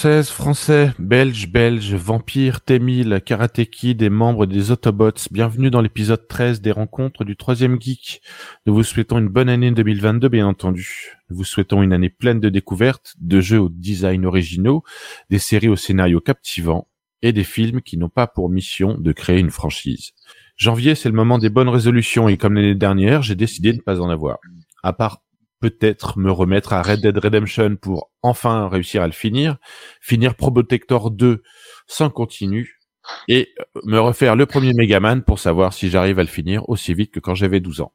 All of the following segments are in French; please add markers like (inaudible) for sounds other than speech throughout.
Françaises, Français, Belges, Belges, Vampires, Témil, Karate Kid et membres des Autobots, bienvenue dans l'épisode 13 des rencontres du troisième geek. Nous vous souhaitons une bonne année 2022, bien entendu. Nous vous souhaitons une année pleine de découvertes, de jeux au design originaux, des séries au scénario captivant et des films qui n'ont pas pour mission de créer une franchise. Janvier, c'est le moment des bonnes résolutions et comme l'année dernière, j'ai décidé de ne pas en avoir. À part peut-être me remettre à Red Dead Redemption pour enfin réussir à le finir, finir Probotector 2 sans continu et me refaire le premier Megaman pour savoir si j'arrive à le finir aussi vite que quand j'avais 12 ans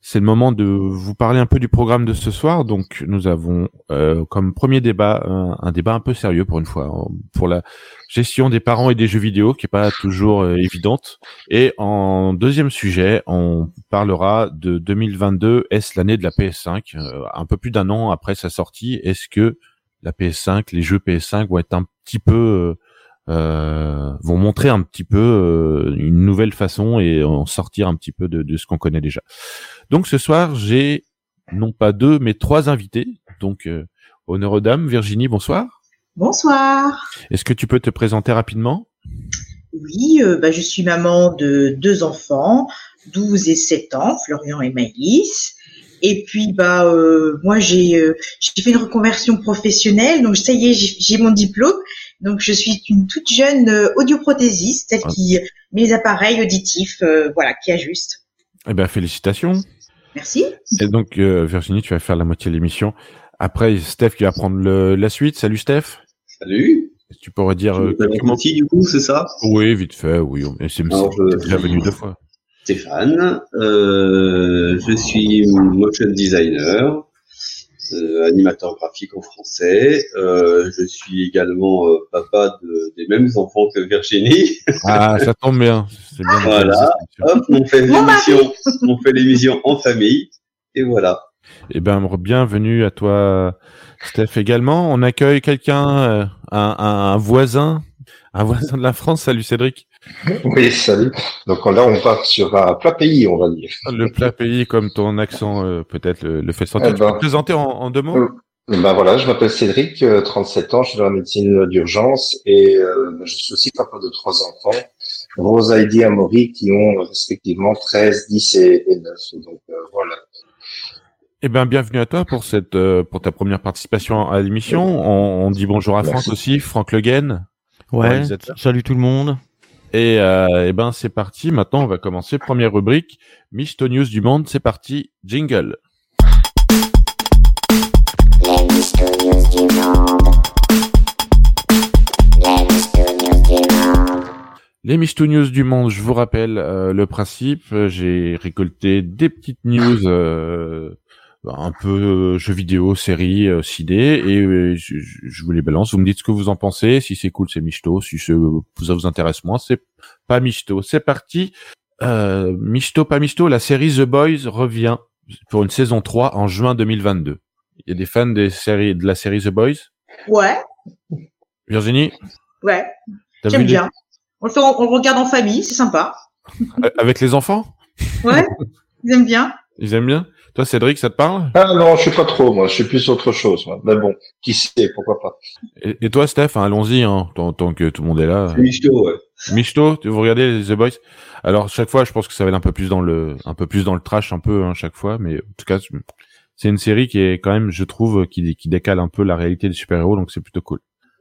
c'est le moment de vous parler un peu du programme de ce soir. Donc, nous avons euh, comme premier débat un, débat un peu sérieux pour une fois pour la gestion des parents et des jeux vidéo, qui est pas toujours euh, évidente. Et en deuxième sujet, on parlera de 2022. Est-ce l'année de la PS5 euh, Un peu plus d'un an après sa sortie, est-ce que la PS5, les jeux PS5 vont être un petit peu euh, vont montrer un petit peu euh, une nouvelle façon et en sortir un petit peu de, de ce qu'on connaît déjà. Donc ce soir, j'ai non pas deux, mais trois invités. Donc euh, honneur aux dames. Virginie, bonsoir. Bonsoir. Est-ce que tu peux te présenter rapidement? Oui, euh, bah, je suis maman de deux enfants, 12 et 7 ans, Florian et Maïs. Et puis bah euh, moi j'ai j'ai fait une reconversion professionnelle, donc ça y est j'ai mon diplôme donc, je suis une toute jeune euh, audioprothésiste celle qui met les appareils auditifs, euh, voilà, qui ajuste. Eh ben, félicitations. Merci. Et donc, euh, Virginie, tu vas faire la moitié de l'émission. Après, Steph qui va prendre le, la suite. Salut, Steph. Salut. Tu pourrais dire euh, quelques mots? du coup, c'est ça? Oui, vite fait. Oui, c'est déjà venu deux fois. Stéphane, euh, je suis motion designer. Euh, animateur graphique en français. Euh, je suis également euh, papa de, des mêmes enfants que Virginie. Ah, ça tombe bien. bien voilà. Hop, on fait l'émission, on fait l'émission en famille. Et voilà. Eh ben, bienvenue à toi, Steph également. On accueille quelqu'un, un, un, voisin, un voisin de la France. Salut Cédric. (laughs) Oui, salut. Donc là, on part sur un plat pays, on va dire. Le plat pays, comme ton accent euh, peut-être le, fait sentir. Eh tu peux ben, te présenter en, deux mots? Euh, Ben voilà, je m'appelle Cédric, 37 euh, ans, je suis dans la médecine d'urgence et je suis aussi papa de trois enfants, Rosa et Amaury, qui ont respectivement 13, 10 et, 9. Donc voilà. Eh ben, bienvenue à toi pour cette pour ta première participation à l'émission. On, dit bonjour à Franck aussi, Franck Le Guen. Ouais. Salut tout le monde. Et, euh, eh ben c'est parti. Maintenant, on va commencer. Première rubrique, Misto News du monde. C'est parti. Jingle. Les Misto News du monde, je vous rappelle euh, le principe. J'ai récolté des petites news euh, un peu euh, jeux vidéo, séries, euh, ciné, et euh, je, je, vous les balance. Vous me dites ce que vous en pensez. Si c'est cool, c'est michto. Si ça vous intéresse moins, c'est pas michto. C'est parti. Euh, michto, pas michto. La série The Boys revient pour une saison 3 en juin 2022. Il y a des fans des séries, de la série The Boys? Ouais. Virginie? Ouais. J'aime bien. On le, fait, on le regarde en famille, c'est sympa. Avec les enfants? Ouais, (laughs) ils aiment bien. Ils aiment bien? Toi, Cédric, ça te parle? Ah non, je suis pas trop, moi. Je suis plus autre chose. Moi. Mais bon, qui sait, pourquoi pas. Et, toi, Steph, hein, allons-y, hein, tant, que tout le monde est là. Michto, ouais. Michto, vous regardez The Boys? Alors, chaque fois, je pense que ça va être un peu plus dans le, un peu plus dans le trash, un peu, hein, chaque fois. Mais en tout cas, c'est une série qui est quand même, je trouve, qui, qui décale un peu la réalité des super-héros, donc c'est plutôt cool.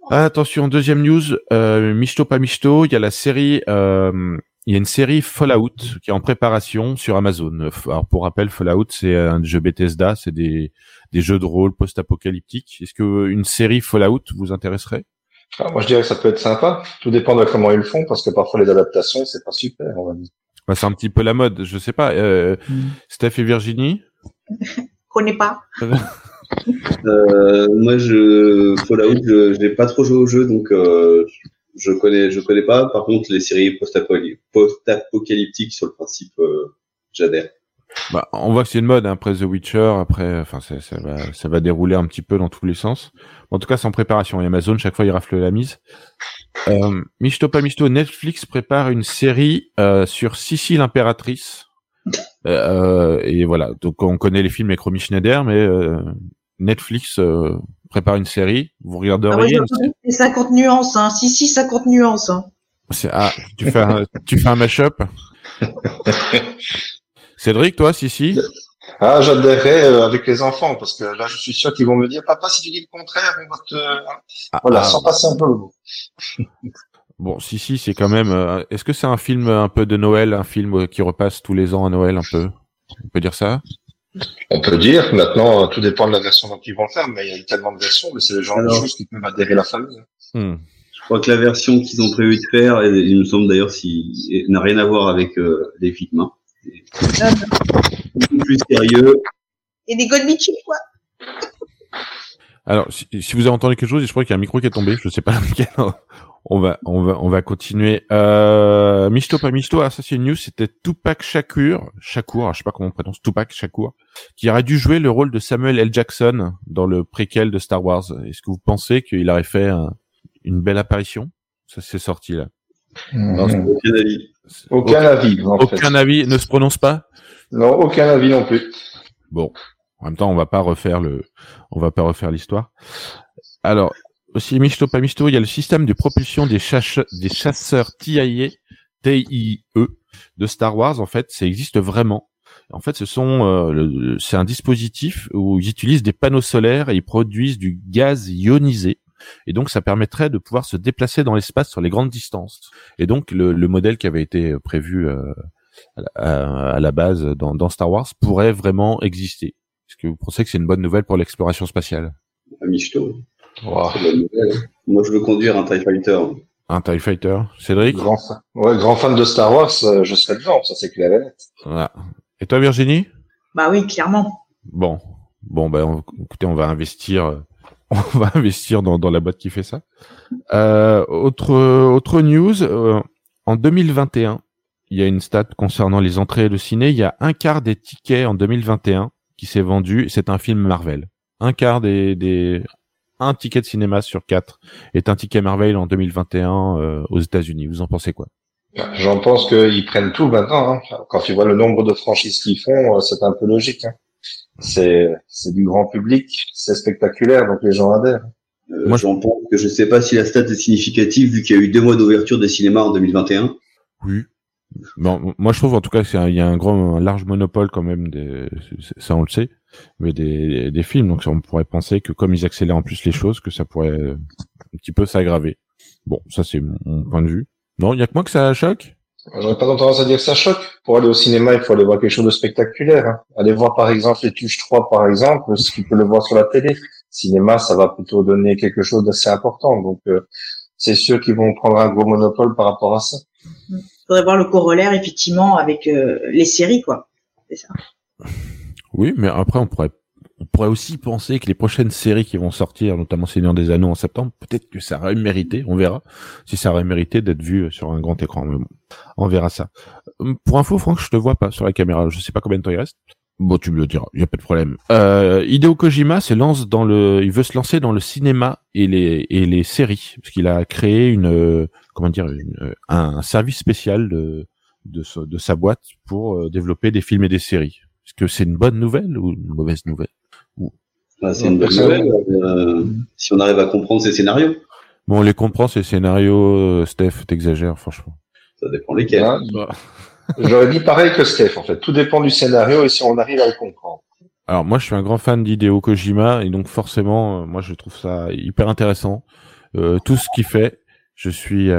Attention, deuxième news, euh, Michto pas Michto, il y a la série euh, il y a une série Fallout qui est en préparation sur Amazon. Alors pour rappel, Fallout c'est un jeu Bethesda, c'est des, des jeux de rôle post-apocalyptiques. Est-ce que une série Fallout vous intéresserait? Ah, Moi je dirais que ça peut être sympa. Tout dépend de comment ils le font parce que parfois les adaptations c'est pas super. On va dire. Bah, c'est un petit peu la mode, je sais pas. Euh, mm. Steph et Virginie? Connais pas. (laughs) euh, moi je Fallout, je n'ai pas trop joué au jeu donc euh, je connais, je connais pas. Par contre, les séries post-apocalyptiques sur le principe, euh, j'adhère. Bah, on voit que c'est une mode hein, après The Witcher, après, enfin, ça, va, ça va dérouler un petit peu dans tous les sens. En tout cas, en préparation. Amazon, chaque fois, il rafle la mise. Euh, pas Michto, Netflix prépare une série euh, sur Sissi l'impératrice. Euh, et voilà. Donc, on connaît les films avec Romy Schneider, mais euh, Netflix euh, prépare une série, vous regarderiez. Ah, c'est 50 nuances, hein. Si, si, 50 nuances, hein. Ah, tu fais un, tu fais un mash-up? (laughs) Cédric, toi, si, si? Ah, j'adhérerais euh, avec les enfants, parce que là, je suis sûr qu'ils vont me dire, papa, si tu dis le contraire, on va te... Ah, voilà, ah. sans passer un peu le mot. (laughs) Bon, si, si, c'est quand même... Euh, est-ce que c'est un film un peu de Noël, un film qui repasse tous les ans à Noël, un peu? On peut dire ça? On peut dire, maintenant, tout dépend de la version dont ils vont faire, mais il y a tellement de versions, mais c'est le genre de choses qui peuvent adhérer la famille. Hmm. Je crois que la version qu'ils ont prévu de faire, et il me semble d'ailleurs, si, n'a rien à voir avec euh, les films. Hein. plus sérieux. Et des Godmichi, quoi. Alors, si, vous avez entendu quelque chose, je crois qu'il y a un micro qui est tombé, je sais pas lequel on va, on va, on va continuer. Euh, Misto, pas Misto, ah, ça c'est une news, c'était Tupac Shakur, Shakur, je sais pas comment on prononce, Tupac Shakur, qui aurait dû jouer le rôle de Samuel L. Jackson dans le préquel de Star Wars. Est-ce que vous pensez qu'il aurait fait une belle apparition? Ça s'est sorti là. Hmm. aucun avis. Aucun avis. aucun avis. Ne se prononce pas? Non, aucun avis non plus. Bon. En même temps, on va pas refaire le, on va pas refaire l'histoire. Alors, aussi Misto pas Misto, il y a le système de propulsion des, chasseurs TIE, TIE de Star Wars. En fait, ça existe vraiment. En fait, ce sont, euh, c'est un dispositif où ils utilisent des panneaux solaires et ils produisent du gaz ionisé. Et donc, ça permettrait de pouvoir se déplacer dans l'espace sur les grandes distances. Et donc, le, modèle qui avait été prévu euh, à, la base dans, dans, Star Wars pourrait vraiment exister. Est-ce que vous pensez que c'est une bonne nouvelle pour l'exploration spatiale? Moi, je veux conduire un TIE Fighter. Un TIE Fighter. Cédric? Grand, fan. Ouais, grand fan de Star Wars, euh, je serais dedans, ça c'est clair et net. Voilà. Et toi, Virginie? Bah oui, clairement. Bon. Bon, ben, écoutez, on va investir, euh, (laughs) on va investir dans, dans la boîte qui fait ça. Euh, autre, autre news, euh, en 2021, il y a une stat concernant les entrées de ciné. Il y a un quart des tickets en 2021 qui s'est vendu. C'est un film Marvel. Un quart des, des un ticket de cinéma sur quatre est un ticket Marvel en 2021 euh, aux États-Unis. Vous en pensez quoi? J'en pense qu'ils prennent tout maintenant. Hein. Quand tu vois le nombre de franchises qu'ils font, euh, c'est un peu logique. Hein. C'est c'est du grand public, c'est spectaculaire, donc les gens adhèrent. Euh, Moi, j'en pense que je sais pas si la stat est significative vu qu'il y a eu deux mois d'ouverture des cinémas en 2021. Oui. Bon, moi je trouve en tout cas qu'il y a un grand, un large monopole quand même. Des, ça on le sait mais des, des films. Donc on pourrait penser que comme ils accélèrent en plus les choses, que ça pourrait un petit peu s'aggraver. Bon, ça c'est mon point de vue. Non, il y a que moi que ça choque? J'aurais pas tendance à dire que ça choque. Pour aller au cinéma, il faut aller voir quelque chose de spectaculaire. Hein. Aller voir par exemple les Tuches 3 par exemple, ce qu'il peut le voir sur la télé. Cinéma, ça va plutôt donner quelque chose d'assez important. Donc euh, c'est sûr qu'ils vont prendre un gros monopole par rapport à ça. Il faudrait voir le corollaire effectivement avec euh, les séries quoi. Oui, mais après, on pourrait, on pourrait aussi penser que les prochaines séries qui vont sortir, notamment Seigneur des Anneaux en septembre, peut-être que ça aurait mérité, on verra, si ça aurait mérité d'être vu sur un grand écran. On verra ça. Pour info, Franck, je te vois pas sur la caméra. Je sais pas combien de temps il reste. Bon, tu me le diras, il y a pas de problème. Euh, Hideo Kojima se lance dans le, il veut se lancer dans le cinéma et les et les séries, parce qu'il a créé une, comment dire, un service spécial de de, de sa boîte pour euh, développer des films et des séries. Est-ce que c'est une bonne nouvelle ou une mauvaise nouvelle bah, C'est une bonne nouvelle euh, si on arrive à comprendre ces scénarios. Bon, on les comprend ces scénarios, euh, Steph, t'exagères franchement. Ça dépend lesquels. Bah. J'aurais dit pareil que Steph en fait. Tout dépend du scénario et si on arrive à le comprendre. Alors moi je suis un grand fan d'Hideo Kojima et donc forcément euh, moi je trouve ça hyper intéressant. tout ce qu'il fait, je suis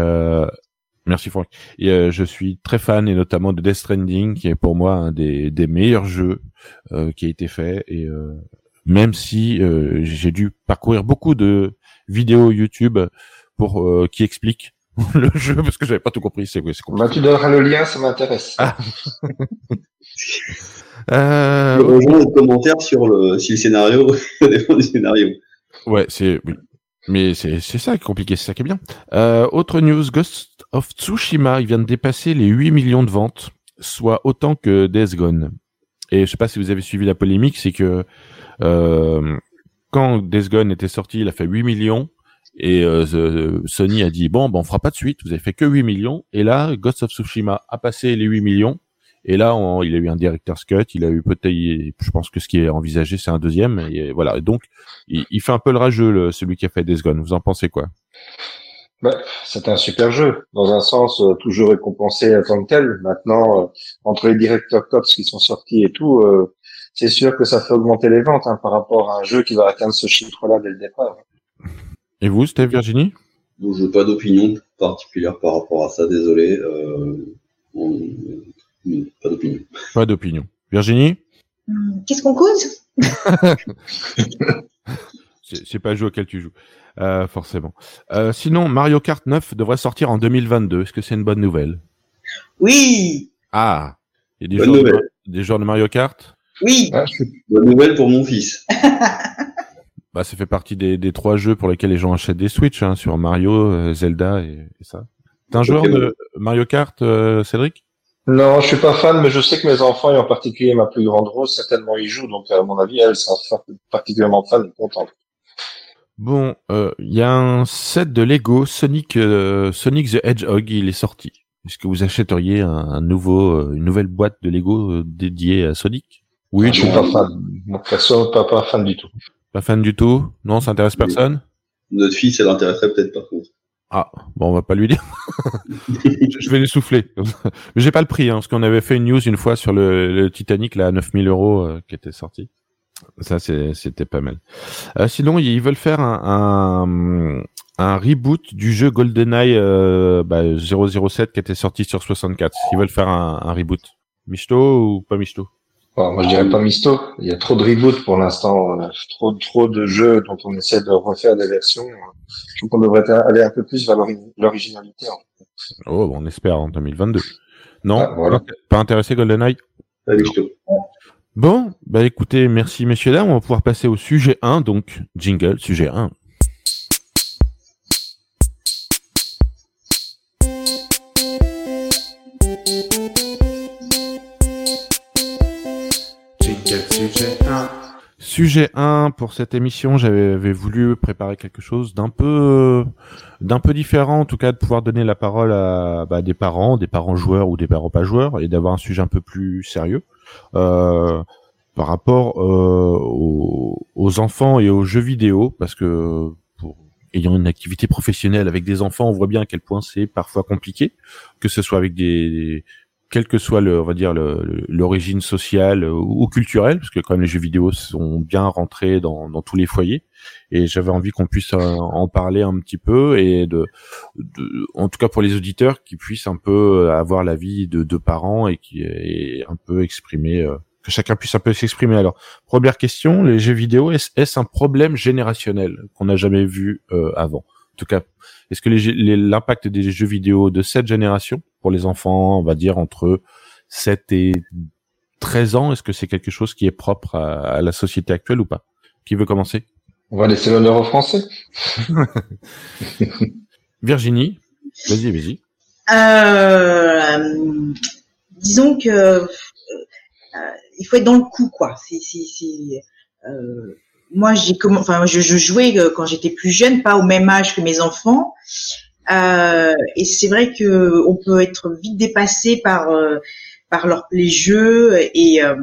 Merci Franck. Et euh, je suis très fan et notamment de Death Stranding qui est pour moi un des, des meilleurs jeux euh, qui a été fait et euh, même si j'ai dû parcourir beaucoup de vidéos YouTube pour qui expliquent (laughs) le jeu parce que j'avais pas tout compris. C'est c'est bah, tu donneras le lien, ça m'intéresse. Ah. (laughs) euh, rejoins le commentaire sur le si le scénario (laughs) dépend du scénario. Ouais, c'est mais c'est c'est ça qui est compliqué, c'est ça qui est bien. Euh, autre news, Ghost of Tsushima, il vient de dépasser les 8 millions de ventes, soit autant que Death Gone. Et je sais pas si vous avez suivi la polémique, c'est que euh, quand Death Gone était sorti, il a fait 8 millions. Et euh, Sony a dit bon, ben on fera pas de suite. Vous avez fait que 8 millions. Et là, Ghost of Tsushima a passé les 8 millions Et là, il a eu un director's cut, il a eu peut-être, je pense que ce qui est envisagé, c'est un deuxième. Et voilà. donc, il, fait un peu le rageux, celui qui a fait Days Gone. Vous en pensez quoi? Bah, c'est un super jeu, dans un sens euh, toujours récompensé en tant que tel. Maintenant, euh, entre les directeurs cops qui sont sortis et tout, euh, c'est sûr que ça fait augmenter les ventes hein, par rapport à un jeu qui va atteindre ce chiffre-là dès le départ. Et vous, c'était Virginie? Je n'ai pas d'opinion particulière par rapport à ça, désolé. Pas d'opinion. Pas d'opinion. Virginie? Hmm, Qu'est-ce qu'on cause? (laughs) C'est pas le jeu auquel tu joues. Euh, forcément. Euh, sinon, Mario Kart 9 devrait sortir en 2022. Est-ce que c'est une bonne nouvelle? Oui. Ah, il y a des, joueurs de, des joueurs de Mario Kart? Oui. Ah, bonne nouvelle pour mon fils. (laughs) bah, ça fait partie des, des, trois jeux pour lesquels les gens achètent des Switch, hein, sur Mario, euh, Zelda et, ça. T'es un joueur de Mario Kart, Cédric? Non, je suis pas fan, mais je sais que mes enfants, et en particulier ma plus grande Rose, certainement y jouent. Donc, à mon avis, elle sera particulièrement fan et contente. Bon, il euh, y a un set de Lego Sonic euh, Sonic the Hedgehog, il est sorti. Est-ce que vous achèteriez un, nouveau, euh, une nouvelle boîte de Lego dédiée à Sonic? Oui, je suis pas fan. Mon perso, pas, pas fan du tout. Pas fan du tout? Non, ça intéresse personne? Notre fille, ça l'intéresserait peut-être par contre. Ah, bon, on va pas lui dire. (laughs) je vais lui souffler. Mais j'ai pas le prix, hein, parce qu'on avait fait une news une fois sur le, le Titanic, là, à 9000 euros, qui était sorti. Ça, c'était pas mal. Euh, sinon, ils veulent faire un, un, un reboot du jeu GoldenEye euh, bah, 007 qui était sorti sur 64. Ils veulent faire un, un reboot. Misto ou pas Moi, je dirais pas Misto. Il y a trop de reboot pour l'instant. Trop, trop de jeux dont on essaie de refaire des versions. Je trouve qu'on devrait aller un peu plus vers l'originalité. Oh, on espère en 2022. Non, ah, voilà. pas intéressé GoldenEye Pas. Bon, bah écoutez, merci messieurs dames, on va pouvoir passer au sujet 1, donc jingle, sujet 1. Sujet 1 pour cette émission, j'avais voulu préparer quelque chose d'un peu d'un peu différent, en tout cas de pouvoir donner la parole à bah, des parents, des parents joueurs ou des parents pas joueurs, et d'avoir un sujet un peu plus sérieux. Euh, par rapport euh, aux, enfants et aux jeux vidéo, parce que pour ayant une activité professionnelle avec des enfants, on voit bien à quel point c'est parfois compliqué, que ce soit avec des, quel que soit le, on va dire l'origine sociale ou culturelle, parce que quand même les jeux vidéo sont bien rentrés dans, tous les foyers, et j'avais envie qu'on puisse en parler un petit peu et de, en tout cas pour les auditeurs, qui puissent un peu avoir l'avis de, de parents et qui est un peu exprimer euh, que chacun puisse un peu s'exprimer. Alors, première question, les jeux vidéo, est-ce un problème générationnel qu'on n'a jamais vu euh, avant? En tout cas, est-ce que l'impact des jeux vidéo de cette génération, pour les enfants, on va dire entre 7 et 13 ans, est-ce que c'est quelque chose qui est propre à, la société actuelle ou pas? Qui veut commencer? On va laisser l'honneur aux Français. (laughs) Virginie, vas-y, vas-y. Euh, disons que il faut être dans le coup, quoi. C'est, euh, moi, j'ai enfin, je, je, jouais euh, quand j'étais plus jeune, pas au même âge que mes enfants. Euh, et c'est vrai que on peut être vite dépassé par euh, par leur, les jeux et, euh,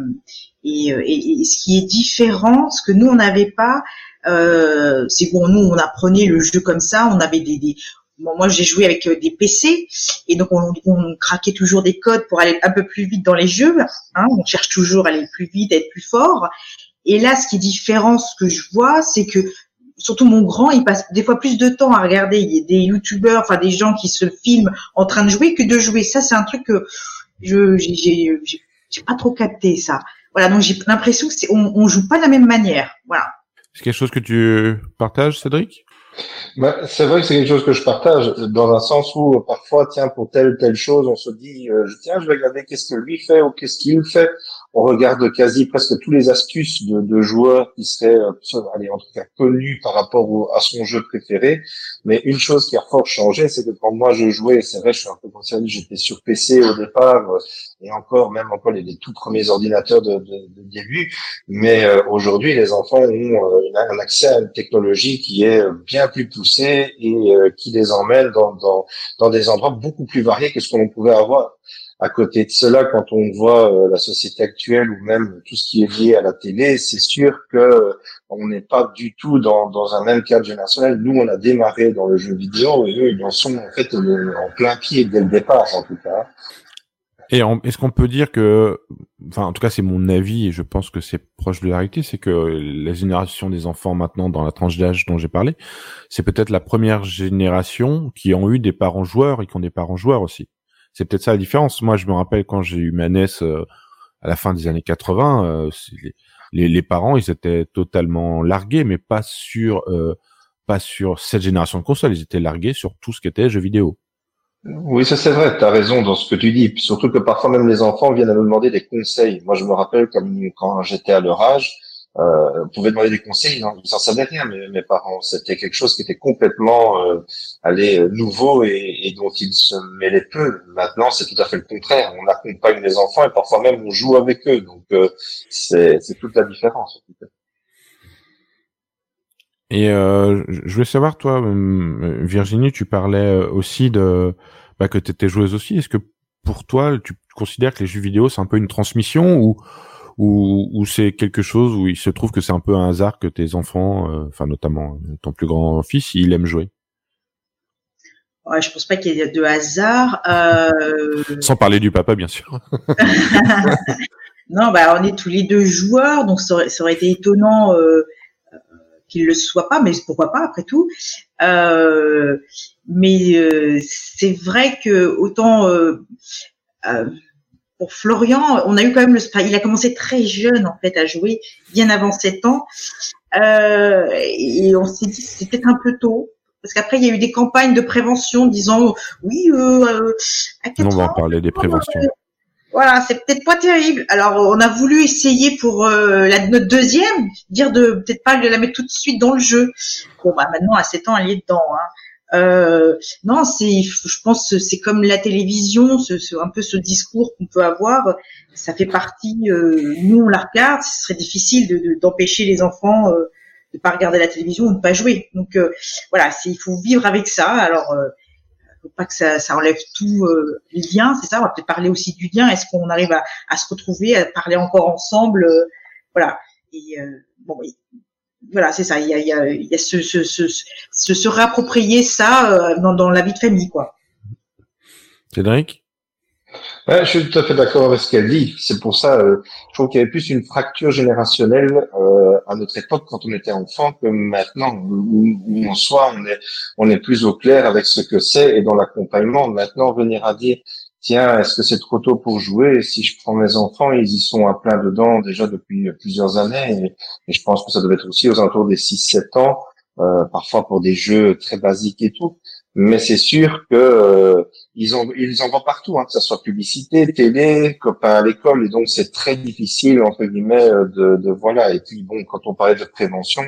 et, et, ce qui est différent, ce que nous on n'avait pas, euh, c'est bon, nous on apprenait le jeu comme ça, on avait des, des moi, j'ai joué avec euh, des PC et donc on, on, craquait toujours des codes pour aller un peu plus vite dans les jeux. Hein, on cherche toujours à aller plus vite, à être plus fort. Et là, ce qui est différent, ce que je vois, c'est que surtout mon grand, il passe des fois plus de temps à regarder des youtubeurs, enfin des gens qui se filment en train de jouer que de jouer. Ça, c'est un truc que je j'ai pas trop capté ça. Voilà, donc j'ai l'impression que c'est on, on joue pas de la même manière. Voilà. C'est quelque chose que tu partages, Cédric? Bah, c'est vrai que c'est quelque chose que je partage dans un sens où parfois, tiens, pour telle ou telle chose, on se dit, euh, tiens, je vais regarder qu'est-ce que lui fait ou qu'est-ce qu'il fait. On regarde quasi presque tous les astuces de, de joueurs qui seraient, euh, allez, en tout cas connus par rapport à son jeu préféré. Mais une chose qui a fort changé, c'est que quand moi je jouais, c'est vrai, je suis un peu concerné, j'étais sur PC au départ, euh, et encore, même encore les, les tout premiers ordinateurs de, de, de début. Mais euh, aujourd'hui, les enfants ont euh, un accès à une technologie qui est bien plus poussée et qui les emmène dans, dans, dans des endroits beaucoup plus variés que ce qu'on pouvait avoir À côté de cela, quand on voit euh, la société actuelle ou même tout ce qui est lié à la télé, c'est sûr que on n'est pas du tout dans, dans un même cadre générationnel. Nous, on a démarré dans le jeu vidéo et eux, ils en sont en fait en plein pied dès le départ, en tout cas. Et est-ce qu'on peut dire que, enfin, en tout cas, c'est mon avis et je pense que c'est proche de la réalité, c'est que la génération des enfants maintenant dans la tranche d'âge dont j'ai parlé, c'est peut-être la première génération qui ont eu des parents joueurs et qui ont des parents joueurs aussi. C'est peut-être ça la différence. Moi, je me rappelle quand j'ai eu ma NES euh, à la fin des années 80, euh, les, parents, ils étaient totalement largués, mais pas sur, euh, pas sur cette génération de consoles. Ils étaient largués sur tout ce qui était jeux vidéo. Oui, ça c'est vrai, tu as raison dans ce que tu dis. Surtout que parfois même les enfants viennent à me demander des conseils. Moi je me rappelle comme quand j'étais à leur âge, euh, on pouvait demander des conseils, non, ils n'en savaient rien, mais mes parents. C'était quelque chose qui était complètement euh, euh, nouveau et, et, dont ils se mêlaient peu. Maintenant, c'est tout à fait le contraire. On accompagne les enfants et parfois même on joue avec eux. Donc euh, c'est toute la différence. Et euh, je voulais savoir, toi, euh, Virginie, tu parlais aussi de bah, que tu étais joueuse aussi. Est-ce que pour toi, tu considères que les jeux vidéo, c'est un peu une transmission ou ou, ou c'est quelque chose où il se trouve que c'est un peu un hasard que tes enfants, euh, enfin notamment ton plus grand fils, il aime jouer? Ouais, je pense pas qu'il y ait de hasard. Euh... Sans parler du papa, bien sûr. (laughs) non, bah on est tous les deux joueurs, donc ça aurait, ça aurait été étonnant euh, qu'il le soit pas, mais pourquoi pas après tout. Euh, mais euh, c'est vrai que autant euh, euh, pour Florian, on a eu quand même le il a commencé très jeune en fait à jouer, bien avant 7 ans, et on s'est dit c'était un peu tôt. Parce qu'après, il y a eu des campagnes de prévention disant oui, euh, à 4 on va en parler des préventions. Voilà, c'est peut-être pas terrible. Alors, on a voulu essayer pour euh, la, notre deuxième, dire de peut-être pas la mettre tout de suite dans le jeu. Bon, bah maintenant à 7 ans, elle est dedans. Hein. Euh, non, c'est, je pense, c'est comme la télévision, ce, ce, un peu ce discours qu'on peut avoir. Ça fait partie. Euh, nous, on la regarde. Ce serait difficile de, d'empêcher les enfants euh, de pas regarder la télévision ou de pas jouer. Donc euh, voilà, il faut vivre avec ça. Alors euh, faut pas que ça, ça enlève tout euh, les liens, c'est ça. On va peut-être parler aussi du lien. Est-ce qu'on arrive à, à, se retrouver, à parler encore ensemble, voilà. Et bon, voilà, c'est ça. Il y a, il y a, il y a ce, ce, ce, ce, se réapproprier ça dans, dans la vie de famille, quoi. Cédric? Ouais, je suis tout à fait d'accord avec ce qu'elle dit. C'est pour ça, euh, je trouve qu'il y avait plus une fracture générationnelle euh, à notre époque quand on était enfant que maintenant, où, où en soi on est, on est plus au clair avec ce que c'est et dans l'accompagnement. Maintenant, venir à dire, tiens, est-ce que c'est trop tôt pour jouer? Si je prends mes enfants, ils y sont à plein dedans déjà depuis plusieurs années. Et, je pense que ça devait être aussi aux alentours des 6-7 ans, euh, parfois pour des jeux très basiques et tout. Mais c'est sûr que euh, ils, ont, ils en voient partout, hein, que ce soit publicité, télé, copains à l'école, et donc c'est très difficile entre guillemets euh, de, de, voilà. Et puis bon, quand on parlait de prévention,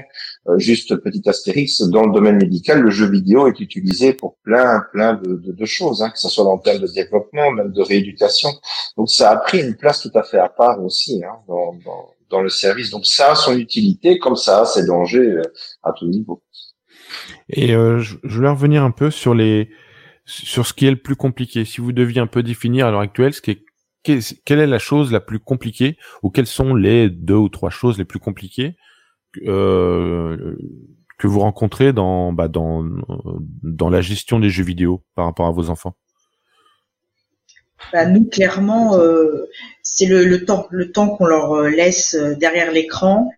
euh, juste petit astérix, dans le domaine médical, le jeu vidéo est utilisé pour plein plein de, de, choses, hein, que ce soit dans le terme de développement, même de rééducation. Donc ça a pris une place tout à fait à part aussi hein, dans, dans, dans le service. Donc ça a son utilité, comme ça a ses dangers à tout niveau. Et euh, je, voulais revenir un peu sur les sur ce qui est le plus compliqué. Si vous deviez un peu définir à l'heure actuelle ce qui est quelle est la chose la plus compliquée ou quelles sont les deux ou trois choses les plus compliquées euh, que vous rencontrez dans bah, dans dans la gestion des jeux vidéo par rapport à vos enfants? Bah, nous clairement euh, c'est le, temps le temps qu'on leur euh, laisse derrière l'écran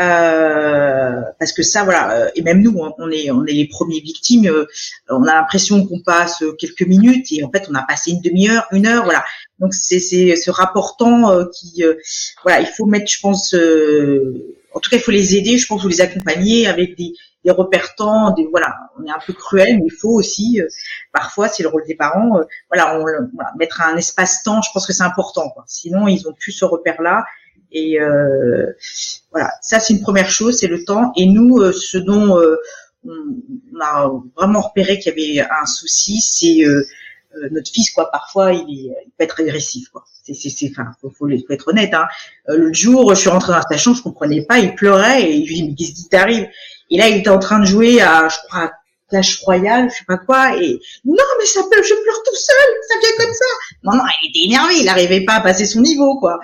euh, parce que ça, voilà, euh, et même nous, hein, on est, on est les premiers victimes. Euh, on a l'impression qu'on passe quelques minutes et en fait, on a passé une demi-heure, une heure, voilà. Donc c'est ce rapportant qui, voilà, il faut mettre, je pense, en tout cas, il faut les aider, je pense, ou les accompagner avec des, des repères temps, des voilà, on est un peu cruel, mais il faut aussi, parfois, c'est le rôle des parents, voilà, on, voilà, mettre un espace-temps, je pense que c'est important. Quoi. Sinon, ils ont plus ce repère-là et euh, voilà, ça c'est une première chose, c'est le temps. Et nous, euh, ce dont euh, on a vraiment repéré qu'il y avait un souci, c'est notre fils quoi. Parfois, il, est, il peut être agressif quoi. C'est, c'est, enfin, faut, faut, être honnête. Hein. le jour, je suis rentrée dans sa chambre, je comprenais pas, il pleurait et je lui dis mais qu'est-ce qui t'arrive? Et là, il était en train de jouer à, je crois, Clash Royale, je sais pas quoi, et non, mais ça peut, je pleure tout seul, ça vient comme ça. Non, non, il était énervé, il n'arrivait pas à passer son niveau, quoi.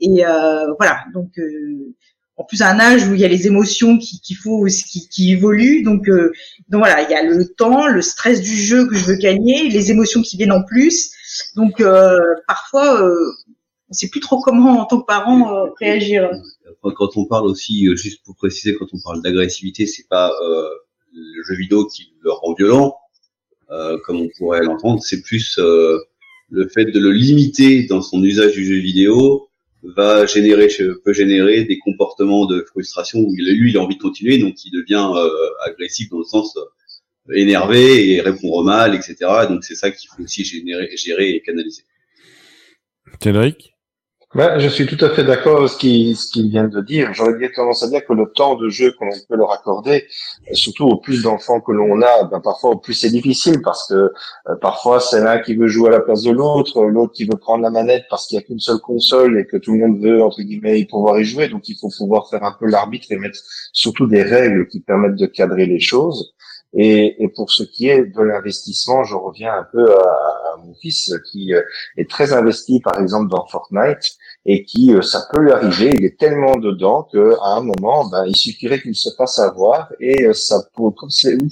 Et euh, voilà, donc euh, en plus à un âge où il y a les émotions qui, qu'il faut, qui, qui évoluent, donc euh, donc voilà, il y a le temps, le stress du jeu que je veux gagner, les émotions qui viennent en plus. Donc euh, parfois, euh, on sait plus trop comment en tant que parent euh, réagir. Quand on parle aussi, juste pour préciser, quand on parle d'agressivité, c'est pas le jeu vidéo qui le rend violent, comme on pourrait l'entendre, c'est plus le fait de le limiter dans son usage du jeu vidéo va générer peut générer des comportements de frustration où lui il a envie de continuer donc il devient agressif dans le sens énervé et répondre mal, etc. Donc c'est ça qu'il faut aussi générer, gérer et canaliser. Ben, je suis tout à fait d'accord avec ce qu'il ce qu'il vient de dire. J'aurais bien tendance à dire que le temps de jeu que l'on peut leur accorder, surtout au plus d'enfants que l'on a, ben parfois au plus c'est difficile parce que euh, parfois c'est l'un qui veut jouer à la place de l'autre, l'autre qui veut prendre la manette parce qu'il n'y a qu'une seule console et que tout le monde veut entre guillemets pouvoir y jouer. Donc il faut pouvoir faire un peu l'arbitre et mettre surtout des règles qui permettent de cadrer les choses. Et, pour ce qui est de l'investissement, je reviens un peu à, à, mon fils qui euh, est très investi, par exemple, dans Fortnite et qui, euh, ça peut lui arriver, il est tellement dedans que à un moment, ben, il suffirait qu'il se fasse avoir et euh, ça comme,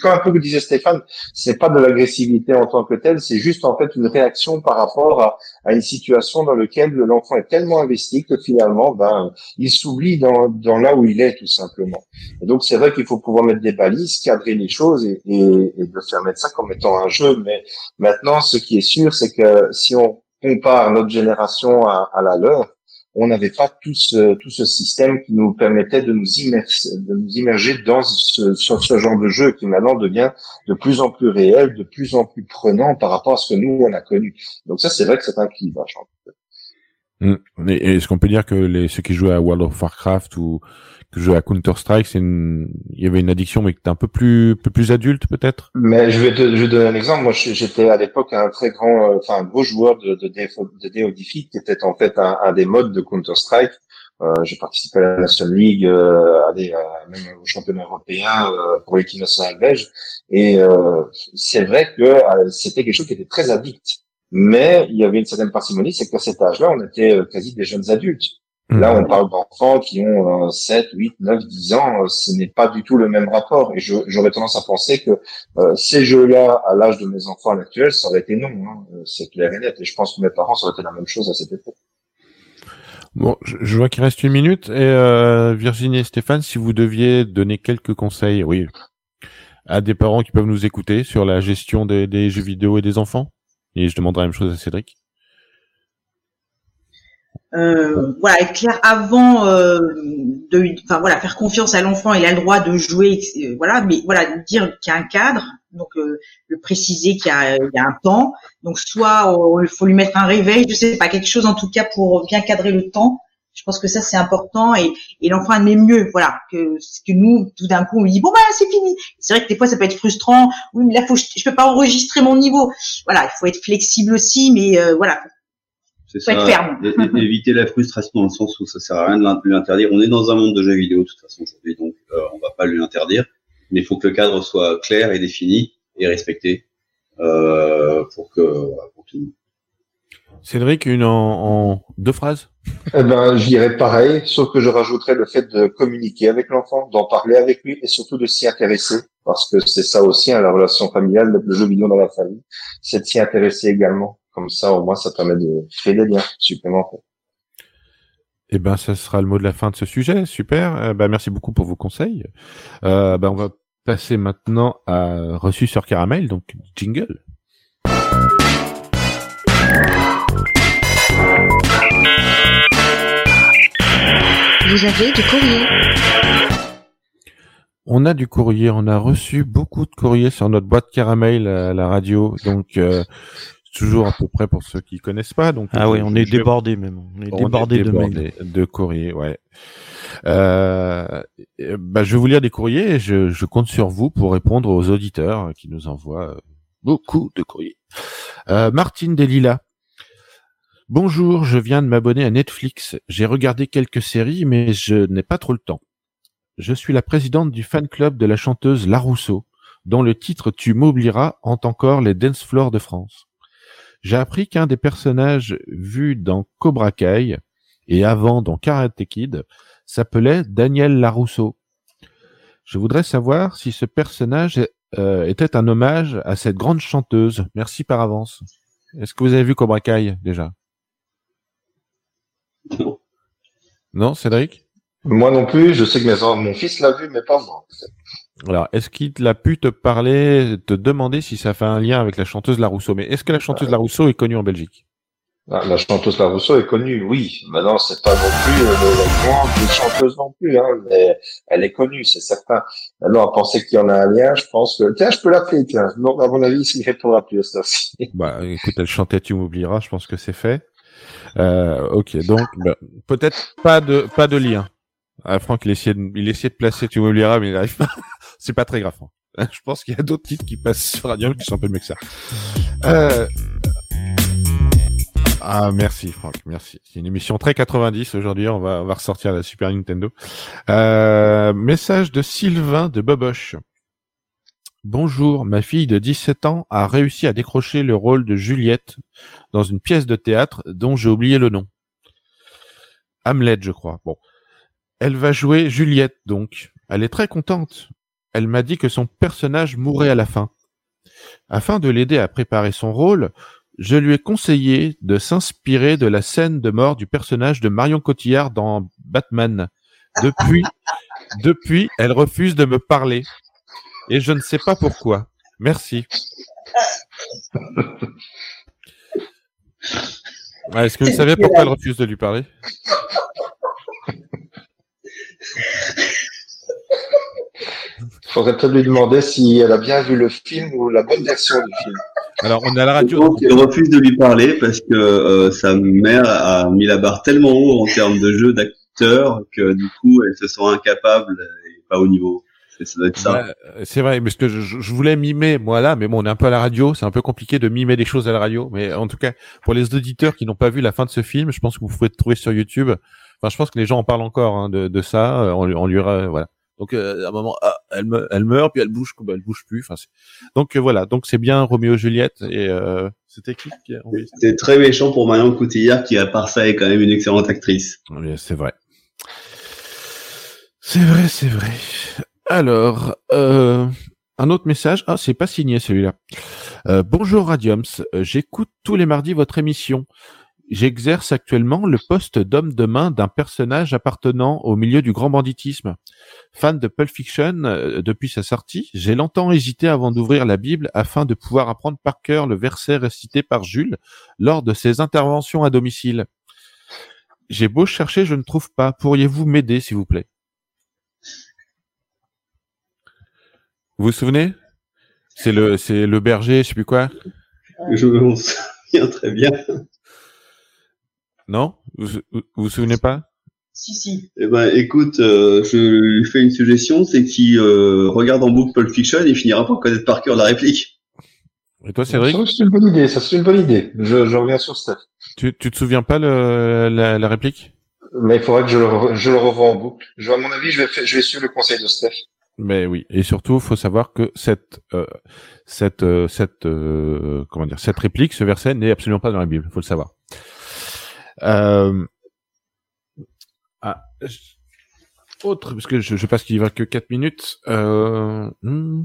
comme un peu que disait Stéphane, c'est pas de l'agressivité en tant que telle, c'est juste en fait une réaction par rapport à, à une situation dans laquelle l'enfant est tellement investi que finalement, ben, il s'oublie dans, dans là où il est tout simplement. Et donc c'est vrai qu'il faut pouvoir mettre des balises, cadrer les choses et, et, et de faire mettre ça comme étant un jeu. Mais maintenant, ce qui est sûr, c'est que si on compare notre génération à, à la leur, on n'avait pas tout ce, tout ce système qui nous permettait de nous immerger, de nous immerger dans ce, sur ce genre de jeu qui maintenant devient de plus en plus réel, de plus en plus prenant par rapport à ce que nous on a connu. Donc ça, c'est vrai que c'est un clivage. Mmh. Est-ce qu'on peut dire que ceux qui jouaient à World of Warcraft ou que jouaient à Counter Strike, c'est une... il y avait une addiction mais qui était un peu plus, peu plus adulte peut-être? Mais je vais te, je vais donner un exemple. Moi, j'étais à l'époque un très grand, euh, enfin un gros joueur de de, de DODFI qui était en fait un, un des modes de Counter Strike. Euh, j'ai participé à la National League, euh, à des, même au championnat européen euh, pour l'équipe nationale belge. Et euh, c'est vrai que euh, c'était quelque chose qui était très addict. Mais il y avait une certaine parcimonie, c'est qu'à cet âge-là, on était quasi des jeunes adultes. Là, on mhm. parle d'enfants qui ont 7, 8, 9, 10 ans. Euh, ce n'est pas du tout le même rapport. Et j'aurais tendance à penser que euh, ces jeux-là, à l'âge de mes enfants à l'actuel, ça aurait été non. Hein. Euh, c'est clair et net. Et je pense que mes parents, ça aurait été la même chose à cette époque. Bon, je, vois qu'il reste une minute. Et Virginie et Stéphane, si vous deviez donner quelques conseils, oui, à des parents qui peuvent nous écouter sur la gestion des, des jeux vidéo et des enfants. Et je demanderai la même chose à Cédric. Euh, voilà, être clair avant euh, de, enfin voilà, faire confiance à l'enfant, il a le droit de jouer, euh, voilà, mais voilà, dire qu'il y a un cadre, donc euh, le préciser qu'il y, y a un temps, donc soit il faut lui mettre un réveil, je sais pas, quelque chose en tout cas pour bien cadrer le temps. Je pense que ça c'est important et, et l'enfant admet mieux, voilà, que que nous tout d'un coup on lui dit bon bah c'est fini. C'est vrai que des fois ça peut être frustrant. Oui, mais là faut je, je peux pas enregistrer mon niveau. Voilà, il faut être flexible aussi, mais voilà, c'est ça. (laughs) éviter la frustration dans le sens où ça sert à rien de lui interdire. On est dans un monde de jeux vidéo de toute façon aujourd'hui, donc euh, on va pas lui interdire, mais il faut que le cadre soit clair et défini et respecté euh, pour que pour tout le monde. Cédric, une en, en deux phrases? Eh ben, je dirais pareil, sauf que je rajouterais le fait de communiquer avec l'enfant, d'en parler avec lui et surtout de s'y intéresser, parce que c'est ça aussi, hein, la relation familiale, le jeu vidéo dans la famille, c'est de s'y intéresser également. Comme ça, au moins, ça permet de créer des liens supplémentaires. Eh ben, ça sera le mot de la fin de ce sujet. Super. Euh, ben, merci beaucoup pour vos conseils. Euh, ben, on va passer maintenant à reçu sur caramel, donc jingle. Vous avez du courrier. On a du courrier, on a reçu beaucoup de courriers sur notre boîte caramel à la radio, donc euh, toujours à peu près pour ceux qui connaissent pas. Donc ah oui, on est débordé même. On est débordé, de mails. de courriers, ouais. Euh, bah, je vais vous lire des courriers et je, je, compte sur vous pour répondre aux auditeurs qui nous envoient beaucoup de courriers. Euh, Martine Delila. Bonjour, je viens de m'abonner à Netflix. J'ai regardé quelques séries, mais je n'ai pas trop le temps. Je suis la présidente du fan club de la chanteuse La Rousseau. dont le titre Tu m'oublieras hante encore les dance floors de France. J'ai appris qu'un des personnages vus dans Cobra Kai et avant dans Karate Kid s'appelait Daniel Larousseau. Je voudrais savoir si ce personnage euh, était un hommage à cette grande chanteuse. Merci par avance. Est-ce que vous avez vu Cobra Kai déjà? Non. Non, Cédric? Moi non plus, je sais que mes, mon fils l'a vu, mais pas moi. Alors, est-ce qu'il a pu te parler, te demander si ça fait un lien avec la chanteuse Larousseau? Mais est-ce que la chanteuse Larousseau est connue en Belgique? Ah, La chanteuse Larousseau est connue, oui. Maintenant, c'est pas non plus euh, la grande chanteuse non plus, hein, mais elle est connue, c'est certain. À penser qu'il y en a un lien, je pense que... Tiens, je peux l'appeler, tiens. Non, à mon avis, il répondra plus à ça aussi. (laughs) Bah, écoute, elle chantait Tu m'oublieras, je pense que c'est fait. Euh, ok, donc bah, peut-être pas de pas de lien. Ah, Franck, il essaie de, il essaie de placer Tu m'oublieras, mais il n'arrive pas. C'est pas très grave. Franck. (laughs) Je pense qu'il y a d'autres titres qui passent sur Radio qui sont un peu mieux que ça. Euh... Ah merci Franck, merci. C'est une émission très 90 aujourd'hui. On va on va ressortir la Super Nintendo. Euh... Message de Sylvain de Boboche. Bonjour, ma fille de 17 ans a réussi à décrocher le rôle de Juliette dans une pièce de théâtre dont j'ai oublié le nom. Hamlet, je crois. Bon. Elle va jouer Juliette, donc. Elle est très contente. Elle m'a dit que son personnage mourrait à la fin. Afin de l'aider à préparer son rôle, je lui ai conseillé de s'inspirer de la scène de mort du personnage de Marion Cotillard dans Batman. Depuis, (laughs) depuis, elle refuse de me parler et je ne sais pas pourquoi. Merci. (laughs) Est-ce que vous savez pourquoi elle refuse de lui parler? (laughs) Faudrait peut-être lui demander si elle a bien vu le film ou la bonne version du film. Alors, on est à la radio. Donc, elle refuse de lui parler parce que euh, sa mère a mis la barre tellement haut en termes de jeu d'acteur que du coup, elle se sent incapable et pas au niveau. Ça doit être ça. Ouais, c'est vrai, parce que je, je, voulais mimer, moi là, mais bon, on est un peu à la radio, c'est un peu compliqué de mimer des choses à la radio, mais en tout cas, pour les auditeurs qui n'ont pas vu la fin de ce film, je pense que vous pouvez le trouver sur YouTube. Enfin, je pense que les gens en parlent encore hein, de, de, ça, on, on lui voilà. Donc euh, à un moment, ah, elle, me, elle meurt, puis elle bouge, bah, elle bouge plus. Enfin, donc euh, voilà, donc c'est bien Roméo et Juliette et euh, c'était qui, qui a envoyé C'est très méchant pour Marion Cotillard qui, à part ça, est quand même une excellente actrice. Oui, c'est vrai. C'est vrai, c'est vrai. Alors, euh, un autre message. Ah, c'est pas signé celui-là. Euh, bonjour Radiums, j'écoute tous les mardis votre émission. J'exerce actuellement le poste d'homme de main d'un personnage appartenant au milieu du grand banditisme. Fan de Pulp Fiction euh, depuis sa sortie, j'ai longtemps hésité avant d'ouvrir la Bible afin de pouvoir apprendre par cœur le verset récité par Jules lors de ses interventions à domicile. J'ai beau chercher, je ne trouve pas. Pourriez-vous m'aider, s'il vous plaît? Vous vous souvenez? C'est le, c'est le berger, je sais plus quoi? Je me souviens très bien. Non? Vous, vous vous souvenez pas? Si, si. Eh ben, écoute, euh, je lui fais une suggestion, c'est qu'il euh, regarde en boucle Pulp Fiction et il finira par connaître par cœur la réplique. Et toi, Cédric? C'est une bonne idée, ça c'est une bonne idée. Je, je reviens sur Steph. tu, tu te souviens pas le, la, la réplique? Mais il faudrait que je le, re- je le revoie en boucle. Je, à mon avis, je vais, je vais suivre le conseil de Steph. Mais oui, et surtout, faut savoir que cette euh, cette euh, cette euh, comment dire cette réplique, ce verset n'est absolument pas dans la Bible. Faut le savoir. Euh... Ah, autre, parce que je, je pense qu'il va que 4 minutes. Euh... hmm.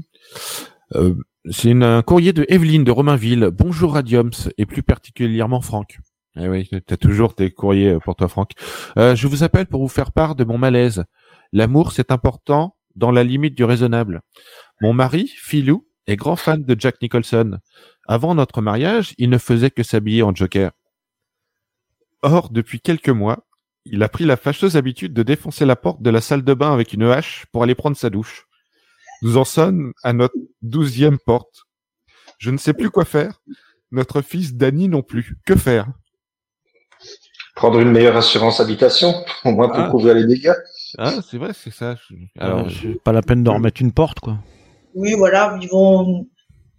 Euh, c'est un courrier de Evelyne de Romainville. Bonjour Radiums et plus particulièrement Franck. Eh oui, t'as toujours tes courriers pour toi, Franck. Euh, je vous appelle pour vous faire part de mon malaise. L'amour, c'est important dans la limite du raisonnable. Mon mari, Philou, est grand fan de Jack Nicholson. Avant notre mariage, il ne faisait que s'habiller en Joker. Or, depuis quelques mois, il a pris la fâcheuse habitude de défoncer la porte de la salle de bain avec une hache pour aller prendre sa douche. Nous en sommes à notre douzième porte. Je ne sais plus quoi faire. Notre fils Danny non plus. Que faire? Prendre une meilleure assurance habitation, au moins pour Ah. couvrir les dégâts. Ah, c'est vrai, c'est ça. Je- Alors, je- pas la peine de remettre une porte, quoi. Oui, voilà, ils vont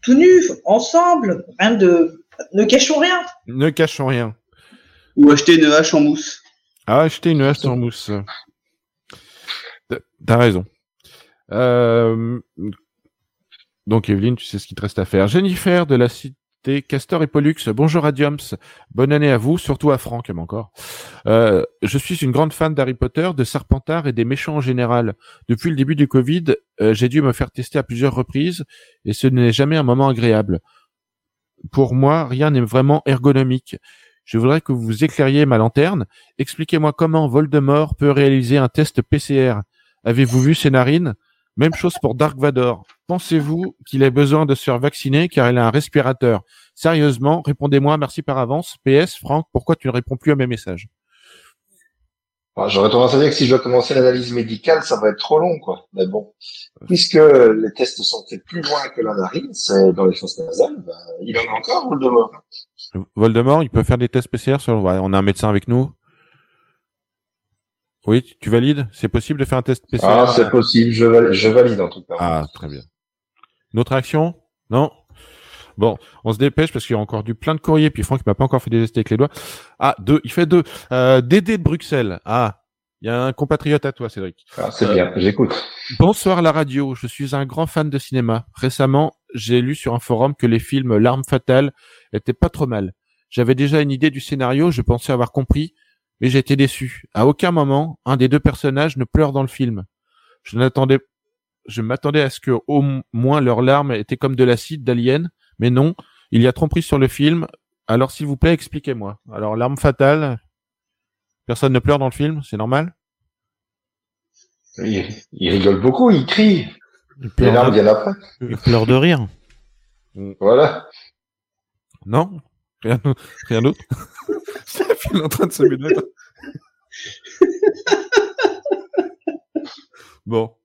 tout nus, ensemble, rien de, ne cachons rien. ne cachons rien. Ou acheter une hache en mousse. Ah, acheter une hache en mousse. T'as- raison. Euh, Donc Evelyne, tu sais ce qu'il te reste à faire. Jennifer de la cité Castor et Pollux, bonjour Radiums, bonne année à vous, surtout à Franck, même encore. Euh, je suis une grande fan d'Harry Potter, de Serpentard et des méchants en général. Depuis le début du Covid, euh, j'ai dû me faire tester à plusieurs reprises et ce n'est jamais un moment agréable. Pour moi, rien n'est vraiment ergonomique. Je voudrais que vous éclairiez ma lanterne. Expliquez-moi comment Voldemort peut réaliser un test PCR. Avez-vous vu ses narines Même chose pour Dark Vador. Pensez-vous qu'il ait besoin de se faire vacciner car il a un respirateur? Sérieusement, répondez-moi, merci par avance. PS, Franck, pourquoi tu ne réponds plus à mes messages? J'aurais tendance à dire que si je dois commencer l'analyse médicale, ça va être trop long, quoi. Mais bon, puisque les tests sont faits plus loin que la narine, c'est dans les fosses nasales, ben, il en a encore, Voldemort. Voldemort, il peut faire des tests PCR sur... on a un médecin avec nous. Oui, tu valides? C'est possible de faire un test PCR Ah, c'est possible, je valide, je valide en tout cas. Ah, très bien. Notre action? Non? Bon, on se dépêche parce qu'il y a encore du plein de courriers, puis Franck m'a pas encore fait des tests avec les doigts. Ah, deux, il fait deux. Euh, Dédé de Bruxelles. Ah, il y a un compatriote à toi, Cédric. Ah, c'est bien, j'écoute. Bonsoir la radio, je suis un grand fan de cinéma. Récemment, j'ai lu sur un forum que les films L'arme fatale étaient pas trop mal. J'avais déjà une idée du scénario, je pensais avoir compris, mais j'ai été déçu. À aucun moment, un des deux personnages ne pleure dans le film. Je n'attendais, je m'attendais à ce que au moins leurs larmes étaient comme de l'acide d'Alien, mais non, il y a tromperie sur le film. Alors s'il vous plaît, expliquez-moi. Alors l'arme fatale, personne ne pleure dans le film, c'est normal? Il, rigole beaucoup, il crie. Il Les larmes viennent après. Il pleure de rire. Voilà. Non Rien, rien d'autre C'est la fille en train de se mettre. bon.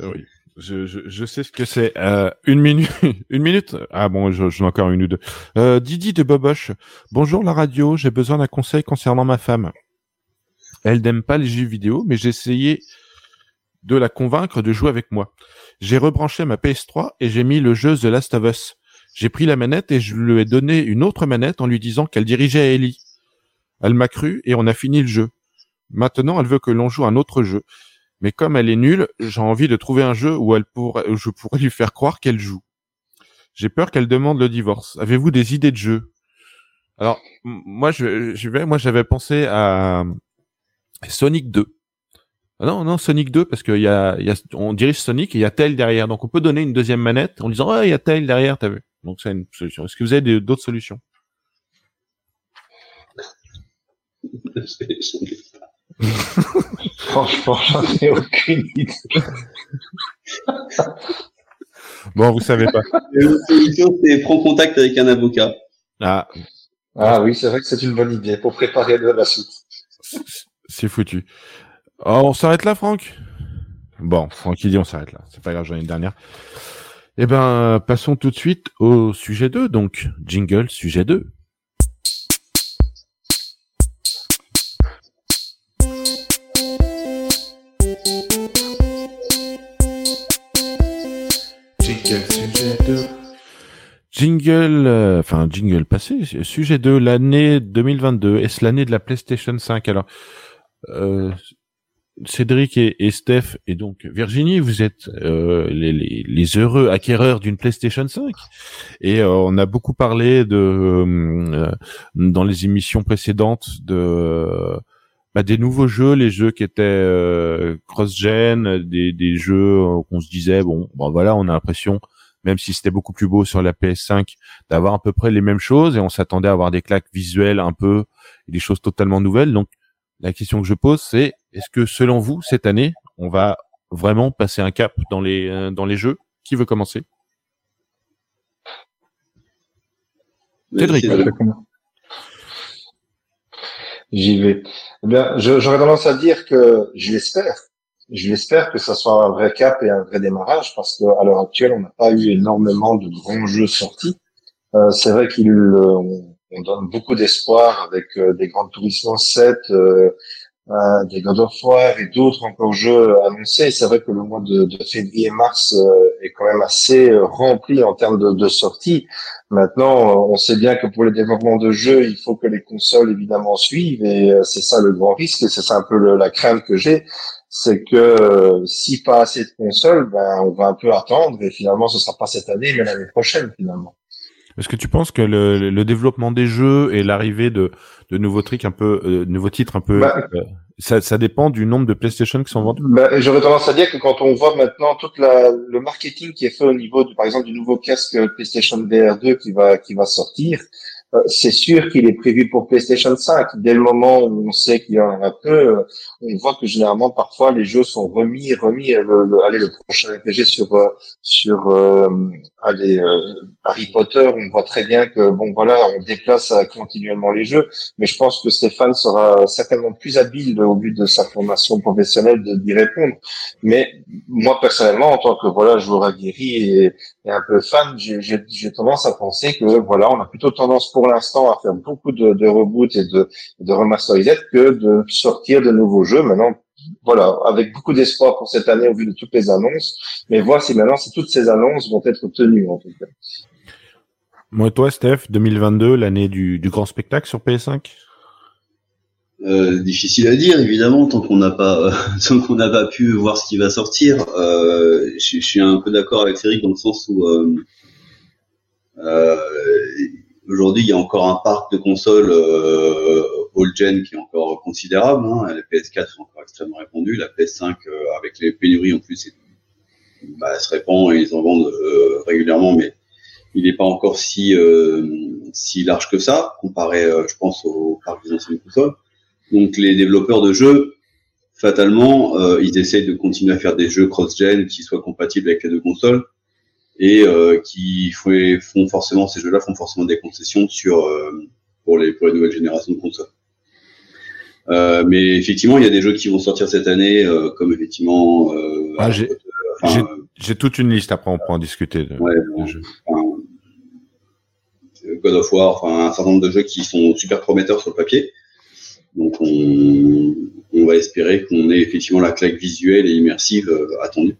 Euh, oui. Je, sais ce que c'est. Euh, une minute, (laughs) une minute? Ah bon, j'en ai encore une ou deux. Euh, Didi de Boboche. Bonjour la radio. J'ai besoin d'un conseil concernant ma femme. Elle n'aime pas les jeux vidéo, mais j'ai essayé de la convaincre de jouer avec moi. J'ai rebranché ma PS3 et j'ai mis le jeu The Last of Us. J'ai pris la manette et je lui ai donné une autre manette en lui disant qu'elle dirigeait Ellie. Elle m'a cru et on a fini le jeu. Maintenant, elle veut que l'on joue un autre jeu. Mais comme elle est nulle, j'ai envie de trouver un jeu où elle pourrait, je pourrais lui faire croire qu'elle joue. J'ai peur qu'elle demande le divorce. Avez-vous des idées de jeu? Alors, moi, je, je vais, moi, j'avais pensé à Sonic 2. Ah non, non, Sonic 2, parce qu'il y a, y a, on dirige Sonic et il y a Tail derrière. Donc, on peut donner une deuxième manette en disant, oh, il y a Tail derrière, t'as vu. Donc, c'est une solution. Est-ce que vous avez d'autres solutions? (laughs) (laughs) Franchement, j'en ai aucune idée. bon, vous savez pas. La solution, c'est prendre contact avec un avocat. Ah. Ah oui, c'est vrai que c'est une bonne idée pour préparer la suite. C'est foutu. Oh, on s'arrête là, Franck? Bon, Franck, il dit on s'arrête là. C'est pas grave, j'en ai une dernière. Eh ben, passons tout de suite au sujet 2. Donc, jingle, sujet 2. Jingle, euh, enfin jingle passé, sujet de l'année 2022. Est-ce l'année de la PlayStation 5 Alors, euh, Cédric et, Steph et donc Virginie, vous êtes euh, les, heureux acquéreurs d'une PlayStation 5 et on a beaucoup parlé de dans les émissions précédentes de bah, des nouveaux jeux, les jeux qui étaient cross-gen, des, des jeux qu'on se disait bon, bon voilà, on a l'impression même si c'était beaucoup plus beau sur la PS5, d'avoir à peu près les mêmes choses et on s'attendait à avoir des claques visuelles un peu et des choses totalement nouvelles. Donc la question que je pose, c'est est-ce que selon vous cette année, on va vraiment passer un cap dans les euh, dans les jeux? Qui veut commencer? Cédric. J'y vais. Eh bien, j'aurais tendance à dire que je l'espère je l'espère que ça soit un vrai cap et un vrai démarrage parce qu'à l'heure actuelle, on n'a pas eu énormément de grands jeux sortis. Euh, c'est vrai qu'il euh, on, donne beaucoup d'espoir avec euh, des grands tourismes 7, euh, euh, des God of War et d'autres encore jeux annoncés. C'est vrai que le mois de, de février-mars est quand même assez rempli en termes de, de sorties. Maintenant, on sait bien que pour les développements de jeux, il faut que les consoles évidemment suivent et c'est ça le grand risque et c'est ça un peu la crainte que j'ai c'est que euh, si pas assez de consoles, ben on va un peu attendre et finalement ce sera pas cette année mais l'année prochaine finalement. Est-ce que tu penses que le, le développement des jeux et l'arrivée de, de nouveaux trucs un peu, euh, nouveaux titres un peu, bah, euh, ça, ça, dépend du nombre de PlayStation qui sont vendus? Bah, J'aurais tendance à dire que quand on voit maintenant tout le marketing qui est fait au niveau, de, par exemple, du nouveau casque PlayStation VR 2 qui va qui va sortir, c'est sûr qu'il est prévu pour PlayStation 5. Dès le moment où on sait qu'il y en a peu, euh, on voit que généralement parfois les jeux sont remis, remis. Le, le, allez, le prochain RPG sur euh, sur euh, allez, Harry Potter, on voit très bien que bon voilà, on déplace continuellement les jeux. Mais je pense que Stéphane sera certainement plus habile au but de sa formation professionnelle d'y répondre. Mais moi personnellement, en tant que voilà joueur aguerri et, et un peu fan, j'ai tendance à penser que voilà, on a plutôt tendance pour l'instant à faire beaucoup de, de reboots et de, de remasterisation que de sortir de nouveaux jeux. Maintenant, voilà, avec beaucoup d'espoir pour cette année au vu de toutes les annonces, mais voir si maintenant si toutes ces annonces vont être tenues en tout cas. Moi, toi, Steph, 2022, l'année du, du grand spectacle sur PS5 euh, difficile à dire, évidemment, tant qu'on n'a pas, (laughs) tant qu'on n'a pas pu voir ce qui va sortir. Euh, je, suis un peu d'accord avec Cédric dans le sens où euh, euh aujourd'hui il y a encore un parc de consoles euh, all-gen qui est encore considérable. Hein. La PS4 est encore extrêmement répandue, la PS5 euh, avec les pénuries en plus, bah, elle se répand et ils en vendent régulièrement, mais il n'est pas encore si si large que ça comparé, je pense, au parc des anciennes consoles. Donc les développeurs de jeux, fatalement, euh, ils essayent de continuer à faire des jeux cross-gen qui soient compatibles avec les deux consoles et euh, qui font forcément ces jeux-là font forcément des concessions sur euh, pour les pour les nouvelles générations de consoles. Euh, mais effectivement, il y a des jeux qui vont sortir cette année, euh, comme effectivement. Ah, j'ai toute une liste. Après, on peut en discuter. De, ouais, God of War, enfin un certain nombre de jeux qui sont super prometteurs sur le papier. Donc on, on va espérer qu'on ait effectivement la claque visuelle et immersive euh, attendue.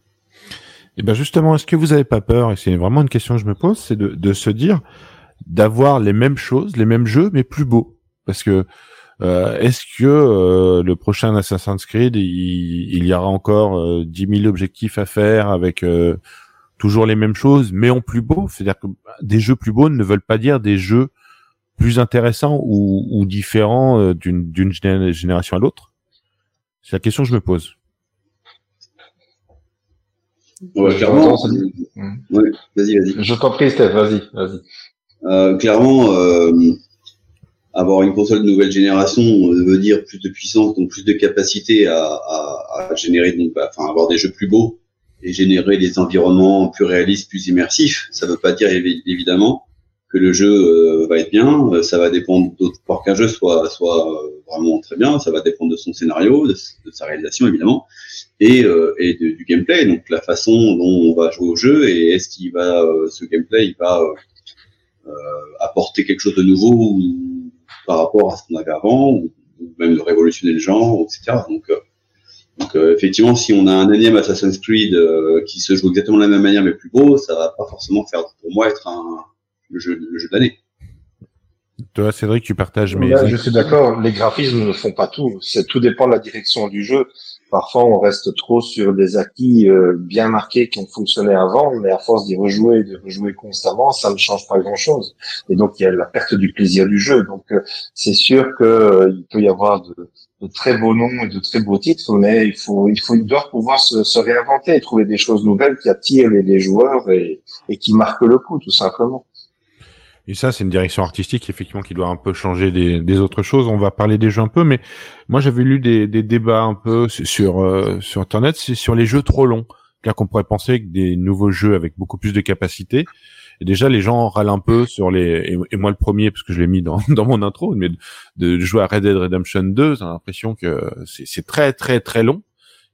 Et eh ben justement, est-ce que vous n'avez pas peur, et c'est vraiment une question que je me pose, c'est de, de se dire d'avoir les mêmes choses, les mêmes jeux, mais plus beaux. Parce que euh, est-ce que euh, le prochain Assassin's Creed, il, il y aura encore euh, 10 000 objectifs à faire avec euh, toujours les mêmes choses, mais en plus beau? C'est-à-dire que des jeux plus beaux ne veulent pas dire des jeux plus intéressant ou, ou différent euh, d'une génération à l'autre? C'est la question que je me pose. clairement. vas-y, vas-y. Je t'en prie, Steph, vas-y, vas-y. Euh, clairement, euh, avoir une console de nouvelle génération veut dire plus de puissance, donc plus de capacité à, générer, donc, bah, enfin, avoir des jeux plus beaux et générer des environnements plus réalistes, plus immersifs. Ça ne veut pas dire évidemment que le jeu euh, va être bien. Euh, ça va dépendre pour qu'un jeu soit euh, vraiment très bien. Ça va dépendre de son scénario, de, sa réalisation évidemment, et, du gameplay. Donc la façon dont on va jouer au jeu et est-ce qu'il va ce gameplay il va apporter quelque chose de nouveau par rapport à ce qu'on avait avant ou, même de révolutionner le genre, etc. Donc donc effectivement, si on a un énième Assassin's Creed qui se joue exactement de la même manière mais plus beau, ça va pas forcément faire pour moi être un, le jeu, le jeu de l'année. Toi, Cédric, tu partages mes. je suis d'accord. Les graphismes ne font pas tout. Tout dépend de la direction du jeu. Parfois, on reste trop sur des acquis euh, bien marqués qui ont fonctionné avant, mais à force d'y rejouer et de rejouer constamment, ça ne change pas grand-chose. Et donc, il y a la perte du plaisir du jeu. Donc, euh, c'est sûr que euh, peut y avoir de, très beaux noms et de très beaux titres, mais il faut, il faut, il doit pouvoir se, se réinventer et trouver des choses nouvelles qui attirent les, joueurs et qui marquent le coup, tout simplement. Et ça, c'est une direction artistique effectivement qui doit un peu changer des, des, autres choses. On va parler des jeux un peu, mais moi j'avais lu des, des, débats un peu sur euh, sur internet, c'est sur les jeux trop longs, car qu'on pourrait penser que des nouveaux jeux avec beaucoup plus de capacité. Et déjà, les gens râlent un peu sur les et, moi le premier parce que je l'ai mis dans, (laughs) dans mon intro, mais de, jouer à Red Dead Redemption 2, j'ai l'impression que c'est très très très long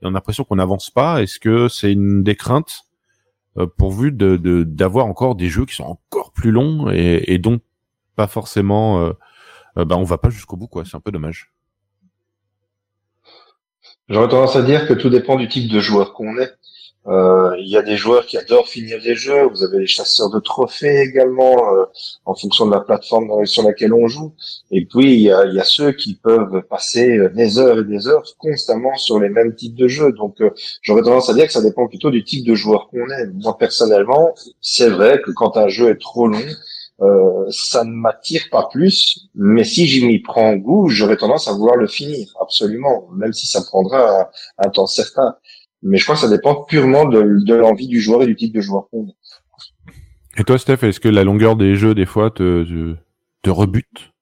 et on a l'impression qu'on n'avance pas. Est-ce que c'est une des craintes pourvu de d'avoir encore des jeux qui sont encore plus longs et, et donc pas forcément euh, euh, bah on va pas jusqu'au bout quoi. C'est un peu dommage. J'aurais tendance à dire que tout dépend du type de joueur qu'on est Euh, il y a des joueurs qui adorent finir des jeux. Vous avez les chasseurs de trophées également, euh, en fonction de la plateforme sur laquelle on joue. Et puis il y a, y a ceux qui peuvent passer des heures et des heures constamment sur les mêmes types de jeux. Donc euh, j'aurais tendance à dire que ça dépend plutôt du type de joueur qu'on est. Moi personnellement, c'est vrai que quand un jeu est trop long, euh, ça ne m'attire pas plus, mais si j'y m'y prends goût, j'aurais tendance à vouloir le finir, absolument, même si ça prendra un temps certain. Mais je crois que ça dépend purement de, de l'envie du joueur et du type de joueur qu'on est. Et toi, Steph, est-ce que la longueur des jeux, des fois, te, te, te rebute?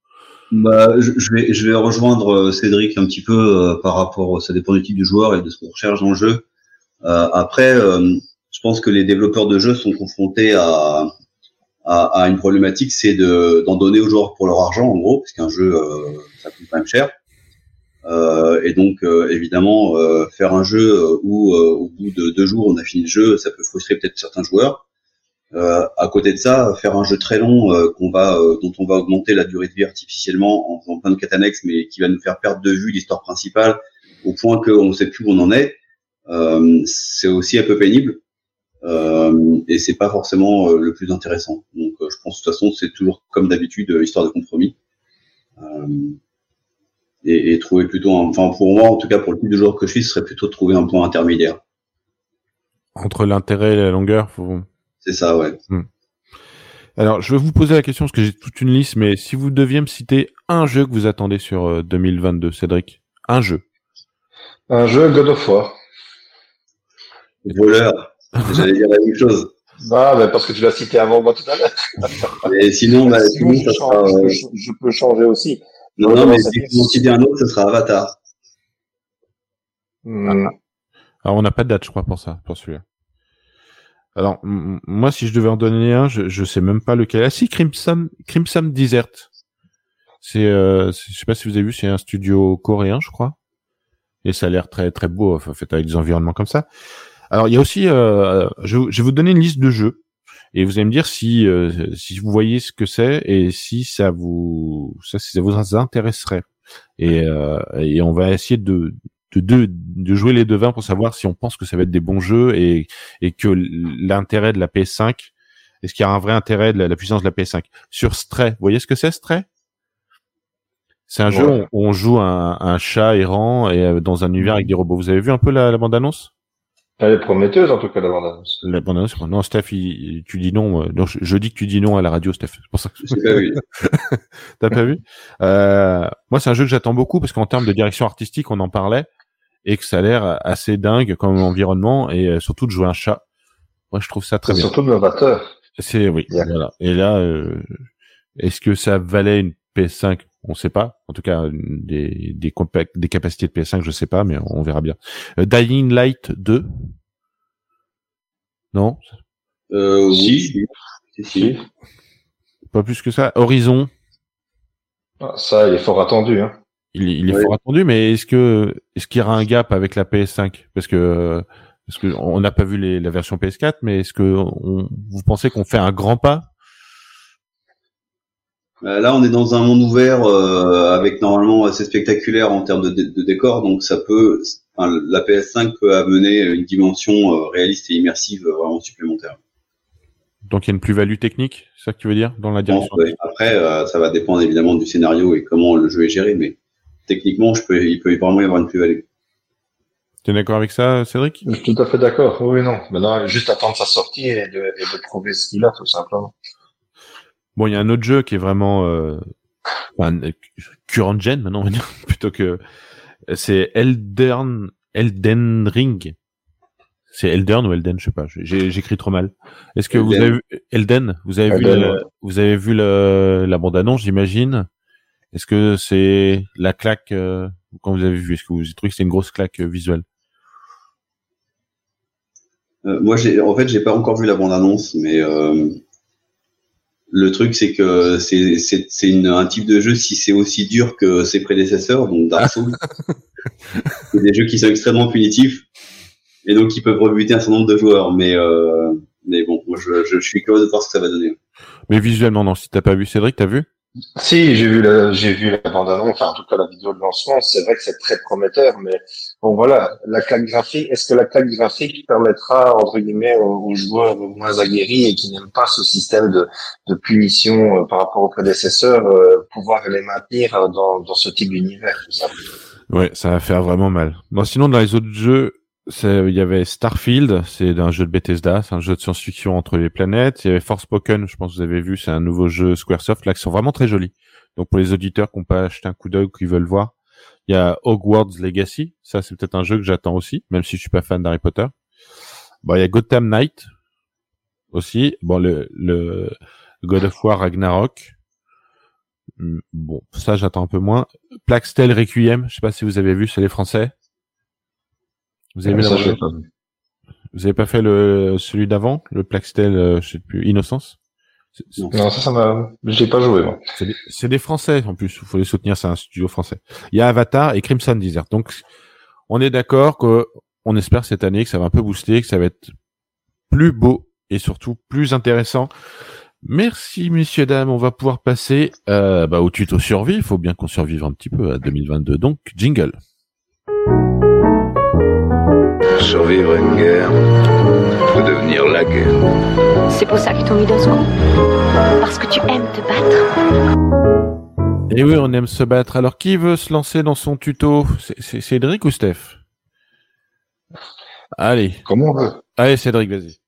Bah, je, je, vais, je vais rejoindre euh, Cédric un petit peu euh, par rapport, ça dépend du type de joueur et de ce qu'on recherche dans le jeu. Euh, après, euh, je pense que les développeurs de jeux sont confrontés à, à, à une problématique, c'est de d'en donner aux joueurs pour leur argent, en gros, parce qu'un jeu, ça coûte quand même cher. Euh, et donc, euh, évidemment, euh, faire un jeu où au bout de deux jours on a fini le jeu, ça peut frustrer peut-être certains joueurs. à côté de ça, faire un jeu très long qu'on va, dont on va augmenter la durée de vie artificiellement en faisant plein de quêtes mais qui va nous faire perdre de vue l'histoire principale au point qu'on ne sait plus où on en est, c'est aussi un peu pénible. Euh, et c'est pas forcément le plus intéressant. Donc, je pense de toute façon, c'est toujours comme d'habitude histoire de compromis. Euh, et, et, trouver plutôt, enfin pour moi en tout cas pour le type de joueur que je suis, ce serait plutôt de trouver un point intermédiaire. Entre l'intérêt et la longueur, faut... C'est ça, ouais. Hmm. Alors, je vais vous poser la question parce que j'ai toute une liste, mais si vous deviez me citer un jeu que vous attendez sur 2022, euh, Cédric, un jeu. Un jeu God of War. Voleur. J'allais dire la même chose. (laughs) Bah, bah, parce que tu l'as cité avant moi tout à l'heure. Et sinon, bah, (laughs) sinon, je, change, euh, je, je, peux changer aussi. Non, non, mais si vous citez un autre, ce sera Avatar. Hmm. Alors, on n'a pas de date, je crois, pour ça, pour celui-là. Alors, moi, si je devais en donner un, je, je sais même pas lequel. Ah si, Crimson, Crimson Desert. C'est, euh, je sais pas si vous avez vu, c'est un studio coréen, je crois. Et ça a l'air très très beau, enfin, fait avec des environnements comme ça. Alors, il y a aussi, euh, je, je vais vous donner une liste de jeux et vous allez me dire si euh, si vous voyez ce que c'est et si ça vous ça, si ça vous intéresserait. Et, euh, et on va essayer de de, de, de jouer les devins pour savoir si on pense que ça va être des bons jeux et, et que l'intérêt de la PS5, est-ce qu'il y a un vrai intérêt de la, puissance de la PS5 Sur Stray, vous voyez ce que c'est Stray? C'est un jeu où on joue un, un, chat errant et euh, dans un univers avec des robots. Vous avez vu un peu la, la bande-annonce? Elle est prometteuse en tout cas la bande-annonce. La bande-annonce, non Steph, tu dis non. Euh, non je, dis que tu dis non à la radio, Steph. C'est pour ça. Que... pas (laughs) vu. T'as pas vu? Euh, Moi, c'est un jeu que j'attends beaucoup parce qu'en termes de direction artistique, on en parlait et que ça a l'air assez dingue comme environnement et euh, surtout de jouer un chat. Moi, je trouve ça très bien. Surtout novateur. C'est oui. Voilà. Et là, euh, est-ce que ça valait une PS5 on sait pas. En tout cas, des, des, des capacités de PS5, je sais pas, mais on verra bien. Euh, Dying Light 2 Non? Euh, Oui. Si. Pas plus que ça. Horizon ah, Ça, il est fort attendu. Hein. Il, il est fort attendu, mais est-ce que est-ce qu'il y aura un gap avec la PS5 Parce que parce que on n'a pas vu les, la version PS4, mais est-ce que on, vous pensez qu'on fait un grand pas? Là, on est dans un monde ouvert euh, avec normalement assez spectaculaire en termes de, de, décor, donc ça peut, enfin, la PS5 peut amener une dimension euh, réaliste et immersive vraiment supplémentaire. Donc il y a une plus-value technique, c'est ça que tu veux dire dans la direction Après, ça va dépendre évidemment du scénario et comment le jeu est géré, mais techniquement, je peux, il peut vraiment y avoir une plus-value. Tu es d'accord avec ça, Cédric? Je suis tout à fait d'accord. Oui, non. Maintenant, juste attendre sa sortie et de, et de trouver ce qu'il a, tout simplement. Bon, il y a un autre jeu qui est vraiment euh, enfin, current gen maintenant, on va dire, (laughs) plutôt que c'est Elden Elden Ring. C'est Elden ou Elden, je sais pas. J'écris trop mal. Est-ce que vous avez vu Elden Vous avez vu le, vous avez vu la bande annonce, j'imagine? Est-ce que c'est la claque euh, quand vous avez vu Est-ce que vous trouvez que c'est une grosse claque euh, visuelle? Euh, Moi, j'ai en fait, j'ai pas encore vu la bande annonce, mais euh, le truc, c'est que c'est c'est un type de jeu si c'est aussi dur que ses prédécesseurs, donc Dark Souls. (laughs) c'est des jeux qui sont extrêmement punitifs et donc qui peuvent rebuter un certain nombre de joueurs. Mais euh, mais bon, moi je, je, suis curieux de voir ce que ça va donner. Mais visuellement, non. Si t'as pas vu Cédric, t'as vu? Si, j'ai vu la, j'ai vu la bande annonce, enfin en tout cas la vidéo de lancement. C'est vrai que c'est très prometteur, mais bon voilà, la claque graphique. Est-ce que la claque graphique permettra entre guillemets aux, joueurs moins aguerris et qui n'aiment pas ce système de, de punition euh, par rapport aux prédécesseurs, euh, pouvoir les maintenir euh, dans, dans ce type d'univers ça. Ouais, ça va faire vraiment mal. Bon, sinon dans les autres jeux, il y avait Starfield, c'est un jeu de Bethesda, c'est un jeu de science-fiction entre les planètes. Il y avait Forspoken, je pense que vous avez vu, c'est un nouveau jeu Squaresoft, là, qui sont vraiment très jolis. Donc pour les auditeurs qui n'ont pas acheté un coup d'œil qui veulent voir, il y a Hogwarts Legacy, ça c'est peut-être un jeu que j'attends aussi, même si je suis pas fan d'Harry Potter. Bon, il y a Gotham Knight aussi, bon le, le God of War Ragnarok. Hmm, bon, ça j'attends un peu moins. Plaxtel Requiem, je sais pas si vous avez vu, c'est les Français. Vous avez, ah, pas vous avez pas fait le celui d'avant, le Plaxtel, euh, je sais plus, Innocence? Non, ça, ça m'a, j'ai pas joué. C'est des, Français en plus. Il faut les soutenir, c'est un studio français. Il y a Avatar et Crimson Desert. Donc, on est d'accord que on espère cette année que ça va un peu booster, que ça va être plus beau et surtout plus intéressant. Merci messieurs dames, on va pouvoir passer euh, bah, au tuto survie. Il faut bien qu'on survive un petit peu à 2022. Donc jingle. Survivre une guerre, faut devenir la guerre. C'est pour ça qu'ils t'ont mis dans ce coup Parce que tu aimes te battre Et eh oui, on aime se battre. Alors, qui veut se lancer dans son tuto? C'est Cédric ou Steph? Allez. Comment on veut Allez, Cédric, vas-y.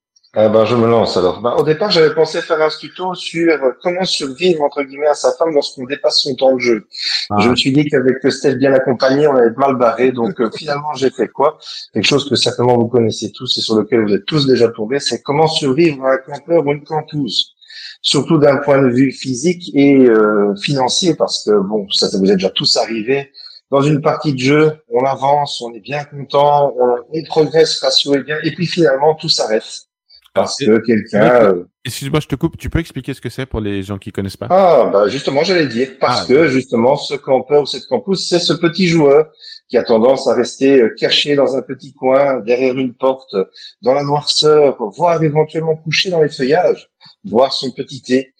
Ah ben, je me lance alors. Ben, au départ, j'avais pensé faire un tuto sur comment survivre entre guillemets à sa femme lorsqu'on dépasse son temps de jeu. Ah. Je me suis dit qu'avec Steph bien accompagné, on allait être mal barré. Donc euh, finalement, j'ai fait quoi? Quelque chose que certainement vous connaissez tous et sur lequel vous êtes tous déjà tombés, c'est comment survivre à un campeur ou une campeuse. Surtout d'un point de vue physique et euh, financier, parce que bon, ça, ça vous est déjà tous arrivé dans une partie de jeu, on avance, on est bien content, on, on progresse, ratio est bien, et puis finalement tout s'arrête parce que quelqu'un. Euh, excuse-moi, je te coupe. Tu peux expliquer ce que c'est pour les gens qui connaissent pas? Ah, bah justement, j'allais dire parce ah, que justement, ce campeur ou cette campeuse, c'est ce petit joueur qui a tendance à rester euh, caché dans un petit coin, derrière une porte, dans la noirceur, voire éventuellement couché dans les feuillages, boire son petit thé,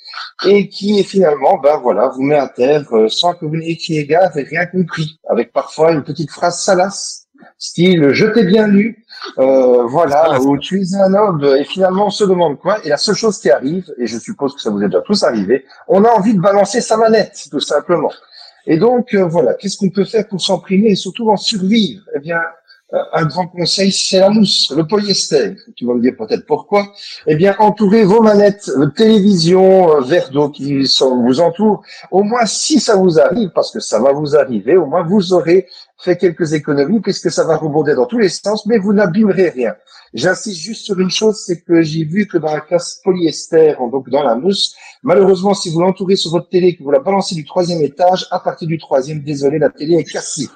et qui finalement, ben voilà, vous met à terre euh, sans que vous n'ayez et rien compris, avec parfois une petite phrase salace style je t'ai bien lu, euh, voilà, où tu es un homme et finalement on se demande quoi. Et la seule chose qui arrive, et je suppose que ça vous est déjà tous arrivé, on a envie de balancer sa manette, tout simplement. Et donc euh, voilà, qu'est-ce qu'on peut faire pour s'en et surtout en survivre? Eh bien, un grand conseil, c'est la mousse, le polyester. Tu vas me dire peut-être pourquoi. Eh bien, entourez vos manettes, télévision, verre d'eau qui vous entoure. Au moins, si ça vous arrive, parce que ça va vous arriver, au moins vous aurez fait quelques économies puisque ça va rebondir dans tous les sens, mais vous n'abîmerez rien. J'insiste juste sur une chose, c'est que j'ai vu que dans la classe polyester, donc dans la mousse, malheureusement, si vous l'entourez sur votre télé, que vous la balancez du troisième étage, à partir du troisième, désolé, la télé est cassée.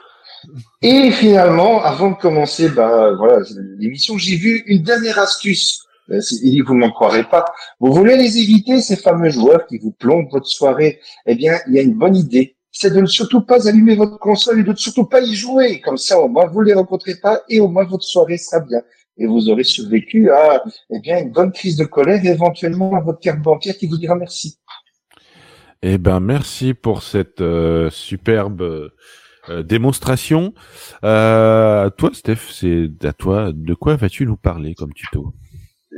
Et finalement, avant de commencer, bah voilà, l'émission, j'ai vu une dernière astuce. Euh, vous ne m'en croirez pas. Vous voulez les éviter, ces fameux joueurs qui vous plombent votre soirée? Eh bien, il y a une bonne idée c'est de ne surtout pas allumer votre console et de ne surtout pas y jouer. Comme ça, au moins, vous ne les rencontrez pas et au moins votre soirée sera bien. Et vous aurez survécu à, eh bien, une bonne crise de colère et éventuellement à votre carte bancaire qui vous dira merci. Eh ben, merci pour cette euh, superbe euh, démonstration. Euh, toi, Steph, c'est à toi. De quoi vas-tu nous parler comme tuto?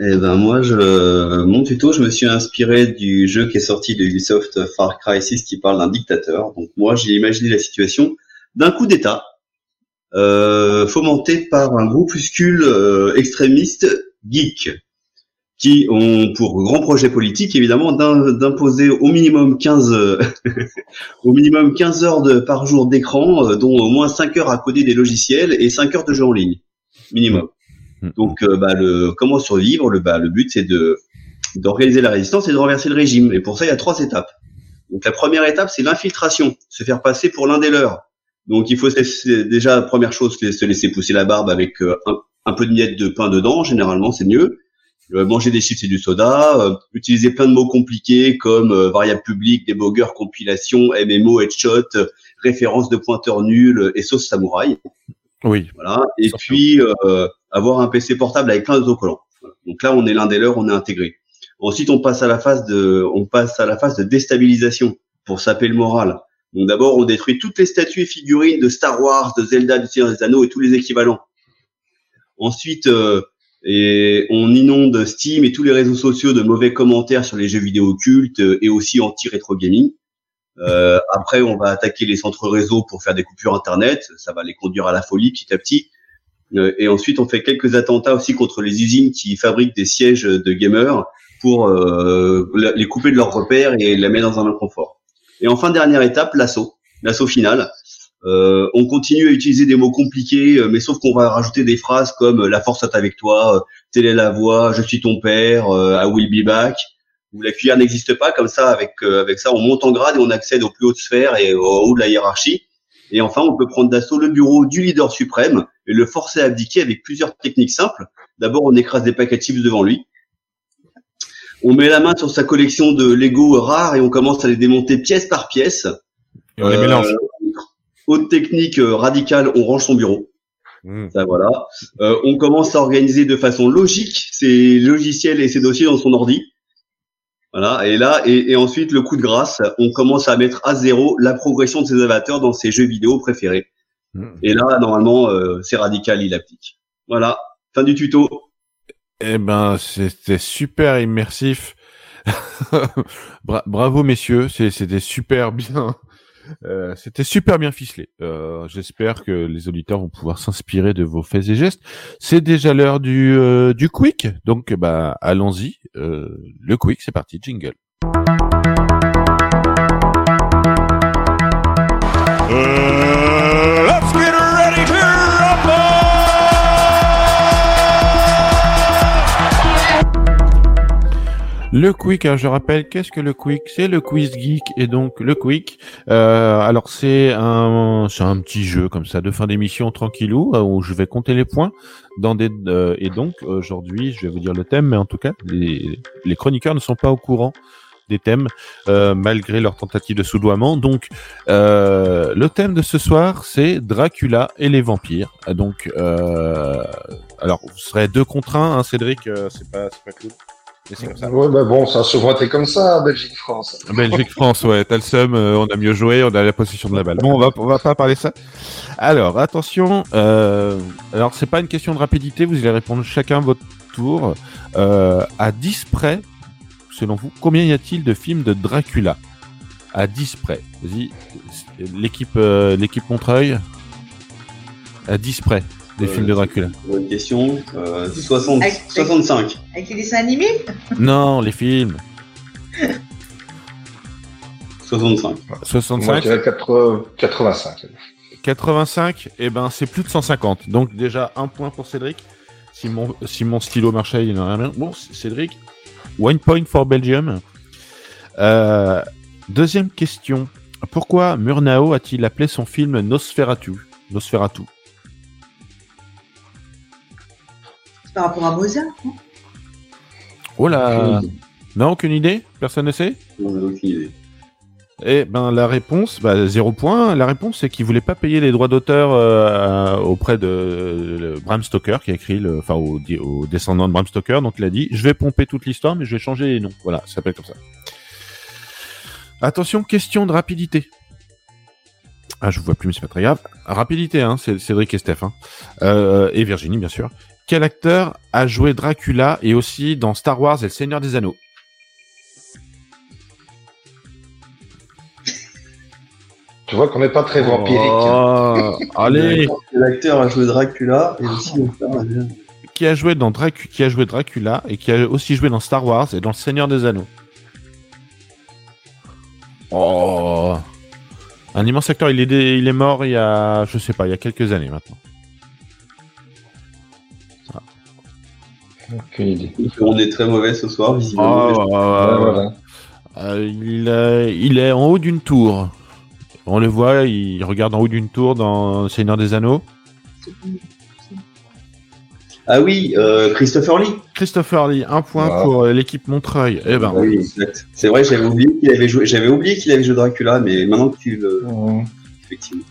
Eh ben moi, je, mon tuto, je me suis inspiré du jeu qui est sorti de Ubisoft Far Cry 6 qui parle d'un dictateur. Donc moi, j'ai imaginé la situation d'un coup d'État euh, fomenté par un groupuscule euh, extrémiste geek qui ont pour grand projet politique évidemment d'imposer au minimum 15 (laughs) au minimum 15 heures de, par jour d'écran, euh, dont au moins 5 heures à coder des logiciels et 5 heures de jeu en ligne minimum. Mm. Donc, euh, bah, le, comment survivre? Le, bah, le but, c'est de d'organiser la résistance et de renverser le régime. Et pour ça, il y a trois étapes. Donc, la première étape, c'est l'infiltration, se faire passer pour l'un des leurs. Donc, il faut déjà, première chose, se laisser pousser la barbe avec euh, un, peu de miettes de pain dedans. Généralement, c'est mieux. Euh, manger des chips et du soda. utiliser plein de mots compliqués comme variable publique, débogger, compilation, MMO, headshot, référence de pointeur nul et sauce samouraï. Oui. Voilà. Et puis euh, avoir un PC portable avec plein d'autocollants. Donc là, on est l'un des leurs, on est intégré. Ensuite, on passe à la phase de, on passe à la phase de déstabilisation. pour saper le moral. Donc d'abord, on détruit toutes les statues et figurines de Star Wars, de Zelda, du Seigneur des Anneaux et tous les équivalents. Ensuite, euh, et on inonde Steam et tous les réseaux sociaux de mauvais commentaires sur les jeux vidéo occultes et aussi anti-rétro gaming. Euh, après, on va attaquer les centres réseau pour faire des coupures internet. Ça va les conduire à la folie petit à petit. Euh, et ensuite, on fait quelques attentats aussi contre les usines qui fabriquent des sièges de gamers pour euh, les couper de leurs repères et les mettre dans un inconfort. Et enfin, dernière étape, l'assaut, l'assaut final. Euh, on continue à utiliser des mots compliqués, mais sauf qu'on va rajouter des phrases comme la force est avec toi, telle est la voix, je suis ton père, I will be back, où la cuillère n'existe pas. Comme ça, avec avec ça, on monte en grade et on accède aux plus hautes sphères et au haut de la hiérarchie. Et enfin, on peut prendre d'assaut le bureau du leader suprême et le forcer à abdiquer avec plusieurs techniques simples. D'abord, on écrase des paquets de chips devant lui. On met la main sur sa collection de Lego rares et on commence à les démonter pièce par pièce. Et on les mélange. Haute technique euh, radicale, on range son bureau. Mmh. Ça, voilà. Euh, on commence à organiser de façon logique ses logiciels et ses dossiers dans son ordi. Voilà. Et là, et, et ensuite le coup de grâce, on commence à mettre à zéro la progression de ses avatars dans ses jeux vidéo préférés. Mmh. Et là, normalement, euh, c'est radical, il applique. Voilà. Fin du tuto. Eh ben, c'était super immersif. (laughs) Bra- bravo messieurs, c'était super bien. Euh, c'était super bien ficelé. Euh, J'espère que les auditeurs vont pouvoir s'inspirer de vos faits et gestes. C'est déjà l'heure du euh, du quick, donc bah allons-y. Le quick, c'est parti, jingle. Le quick, hein, je rappelle, qu'est-ce que le quick? C'est le quiz geek et donc le quick. Euh, alors c'est un, c'est un petit jeu comme ça de fin d'émission tranquillou euh, où je vais compter les points dans des euh, et donc aujourd'hui je vais vous dire le thème, mais en tout cas les, chroniqueurs ne sont pas au courant des thèmes euh, malgré leur tentative de soudoiement. Donc euh, le thème de ce soir c'est Dracula et les vampires. Donc euh, alors vous serez deux contre un, hein, Cédric, euh, c'est pas c'est pas cool. Mais c'est comme ça. Ouais, bah bon, ça a souvent été comme ça, Belgique-France. Belgique-France, ouais, t'as le seum, euh, on a mieux joué, on a la possession de la balle. Bon, on va, on va pas parler de ça. Alors, attention, euh, alors c'est pas une question de rapidité, vous allez répondre chacun votre tour. Euh, à 10 près, selon vous, combien y a-t-il de films de Dracula? À 10 près. Vas-y, l'équipe euh, l'équipe Montreuil, à 10 près, des Euh, films de Dracula. Bonne question. Euh, 60, Avec- 65. Avec les dessins animés Non, les films. 65. Moi, 65 je dirais 80 85. 85, et ben c'est plus de 150. Donc déjà un point pour Cédric. Si mon, si mon stylo marchait, il n'en a rien. Bon, Cédric, one point for Belgium. Euh, deuxième question. Pourquoi Murnau a-t-il appelé son film Nosferatu? Nosferatu. Par rapport à Mozart. Oh là Non, aucune idée? Personne ne sait? On n'a aucune idée. Eh ben la réponse, bah, zéro point. La réponse c'est qu'il voulait pas payer les droits d'auteur euh, auprès de, Bram Stoker qui a écrit le, enfin au, au descendant de Bram Stoker. Donc il a dit, je vais pomper toute l'histoire, mais je vais changer les noms. Voilà, ça s'appelle comme ça. Attention, question de rapidité. Ah, je vous vois plus, mais c'est pas très grave. Rapidité, hein, c'est Cédric et Steph, hein. Euh, et Virginie bien sûr. Quel acteur a joué Dracula et aussi dans Star Wars et le Seigneur des Anneaux? Tu vois qu'on n'est pas très vampirique. Oh, (laughs) allez, L'acteur a joué Dracula et aussi qui a joué dans Dracu qui a joué Dracula et qui a aussi joué dans Star Wars et dans Le Seigneur des Anneaux. Oh, un immense acteur. Il est dé- il est mort il y a je sais pas il y a quelques années maintenant. Aucune idée. On est très mauvais ce soir, visiblement. Voilà. euh, il, euh, il est en haut d'une tour. On le voit, il regarde en haut d'une tour dans Seigneur des Anneaux. Ah oui, euh, Christopher Lee. Christopher Lee, un point Voilà. pour euh, l'équipe Montreuil. Eh ben, Ah oui, exact. C'est vrai, j'avais oublié qu'il avait joué. J'avais oublié qu'il avait joué Dracula, mais maintenant que tu le, Mmh. effectivement.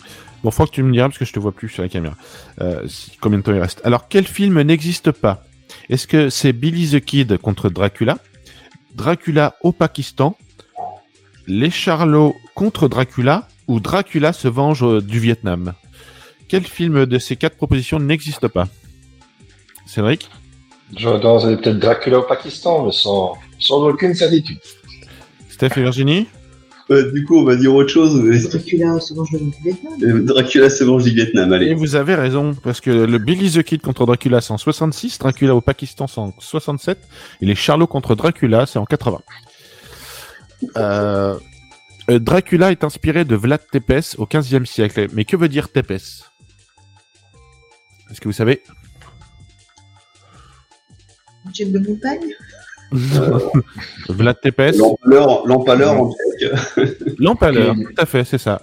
Bon, faut que tu me diras parce que je te vois plus sur la caméra. Euh, si- combien de temps il reste? Alors, quel film n'existe pas? Est-ce que c'est Billy the Kid contre Dracula? Dracula au Pakistan. Les Charlots contre Dracula ou Dracula se venge euh, du Vietnam? Quel film de ces quatre propositions n'existe pas? Cédric? J'aurais c'est peut-être Dracula au Pakistan, mais sans, sans aucune certitude. Steph et Virginie? Euh, du coup, on va dire autre chose. mais- Dracula se venge du Vietnam. Euh, Dracula se venge du Vietnam, Et allez. vous avez raison, parce que le Billy the Kid contre Dracula c'est en 66, Dracula au Pakistan c'est en 67, et les Charlots contre Dracula c'est en 80. Euh, euh, Dracula est inspiré de Vlad Tepes au 15e siècle. Mais que veut dire Tepes? Est-ce que vous savez? Chef de montagne. Vlad Tepes L'empaleur, l'empaleur en tchèque. L'empaleur, tout à fait, c'est ça.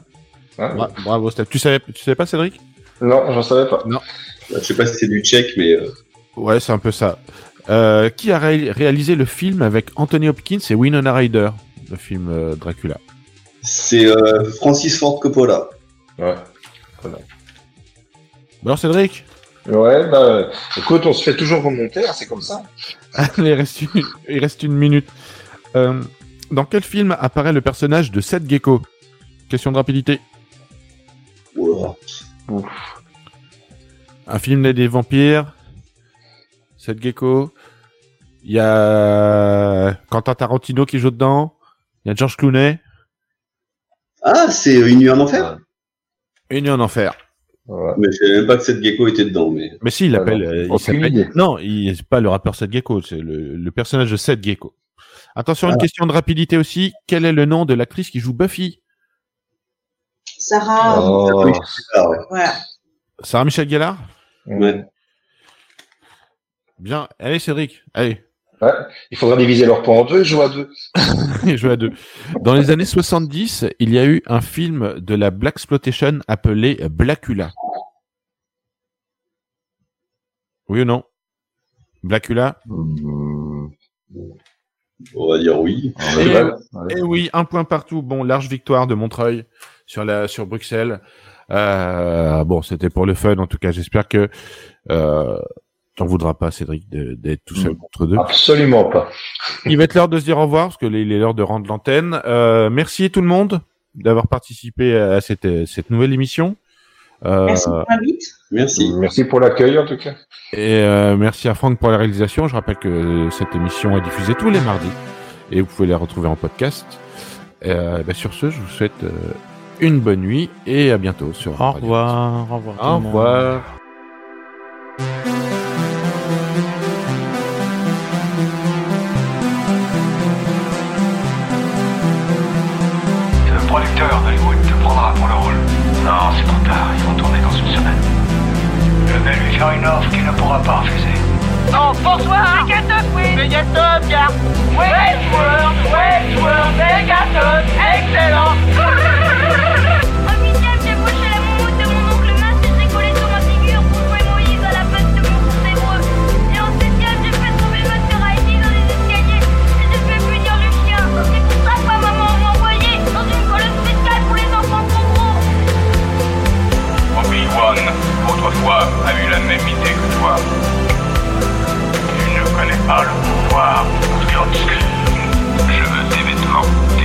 Hein Bra- Bravo, Steph. Tu savais, tu savais pas, Cédric? Non, j'en savais pas. Je sais pas si c'est du tchèque, mais euh, Ouais, c'est un peu ça. Euh, qui a ré- réalisé le film avec Anthony Hopkins et Winona Ryder Le film euh, Dracula? c'est euh, Francis Ford Coppola. Ouais. Bon alors, Cédric? Ouais, bah, écoute, on se fait toujours remonter, hein, c'est comme ça. Allez, (laughs) il reste une, il reste une minute. Euh, dans quel film apparaît le personnage de Seth Gecko? Question de rapidité. Un film des vampires. Seth Gecko. Il y a Quentin Tarantino qui joue dedans. Il y a George Clooney. Ah, c'est Une nuit en enfer? Et nuit en enfer. Mais je savais même pas que cette gecko était dedans. Mais Mais si, il l'appelle. non, euh. Non, il c'est pas le rappeur Seth Gecko, c'est le, le personnage de Seth Gecko. Attention, une Ah. question de rapidité aussi. Quel est le nom de l'actrice qui joue Buffy? Sarah. Oh, oui. ouais. Voilà. Sarah Michel Gellar? Ouais. Bien. Allez, Cédric. Allez. Ouais. Il faudra diviser leurs points en deux et jouer à deux. (laughs) Et jouer à deux. Dans les années 70, il y a eu un film de la Black Exploitation appelé Blackula. Oui ou non? Blackula? Mmh. On va dire oui. Et, Ouais. et oui, un point partout. Bon, large victoire de Montreuil sur la sur Bruxelles. Euh, bon, c'était pour le fun. En tout cas, j'espère que euh, t'en voudras pas, Cédric, d'être tout seul contre deux. Absolument pas. Il va être l'heure de se dire au revoir parce que il est l'heure de rendre l'antenne. Euh, merci tout le monde d'avoir participé à cette cette nouvelle émission. Euh, Merci pour. Merci. Merci pour l'accueil en tout cas. Et euh, merci à Franck pour la réalisation. Je rappelle que cette émission est diffusée tous les mardis et vous pouvez la retrouver en podcast. Euh, bah, sur ce, je vous souhaite euh, une bonne nuit et à bientôt sur Au Radio revoir. Au revoir. tout Au le monde. revoir. Le producteur d'Hollywood te prendra pour le rôle. Non, c'est trop tard, ils vont tourner dans une semaine. Je vais lui faire une offre qu'il ne pourra pas refuser. Oh, bonsoir oui Westworld, Westworld, excellent (laughs) autrefois a eu la même idée que toi. Tu ne connais pas le pouvoir. Je veux des vêtements.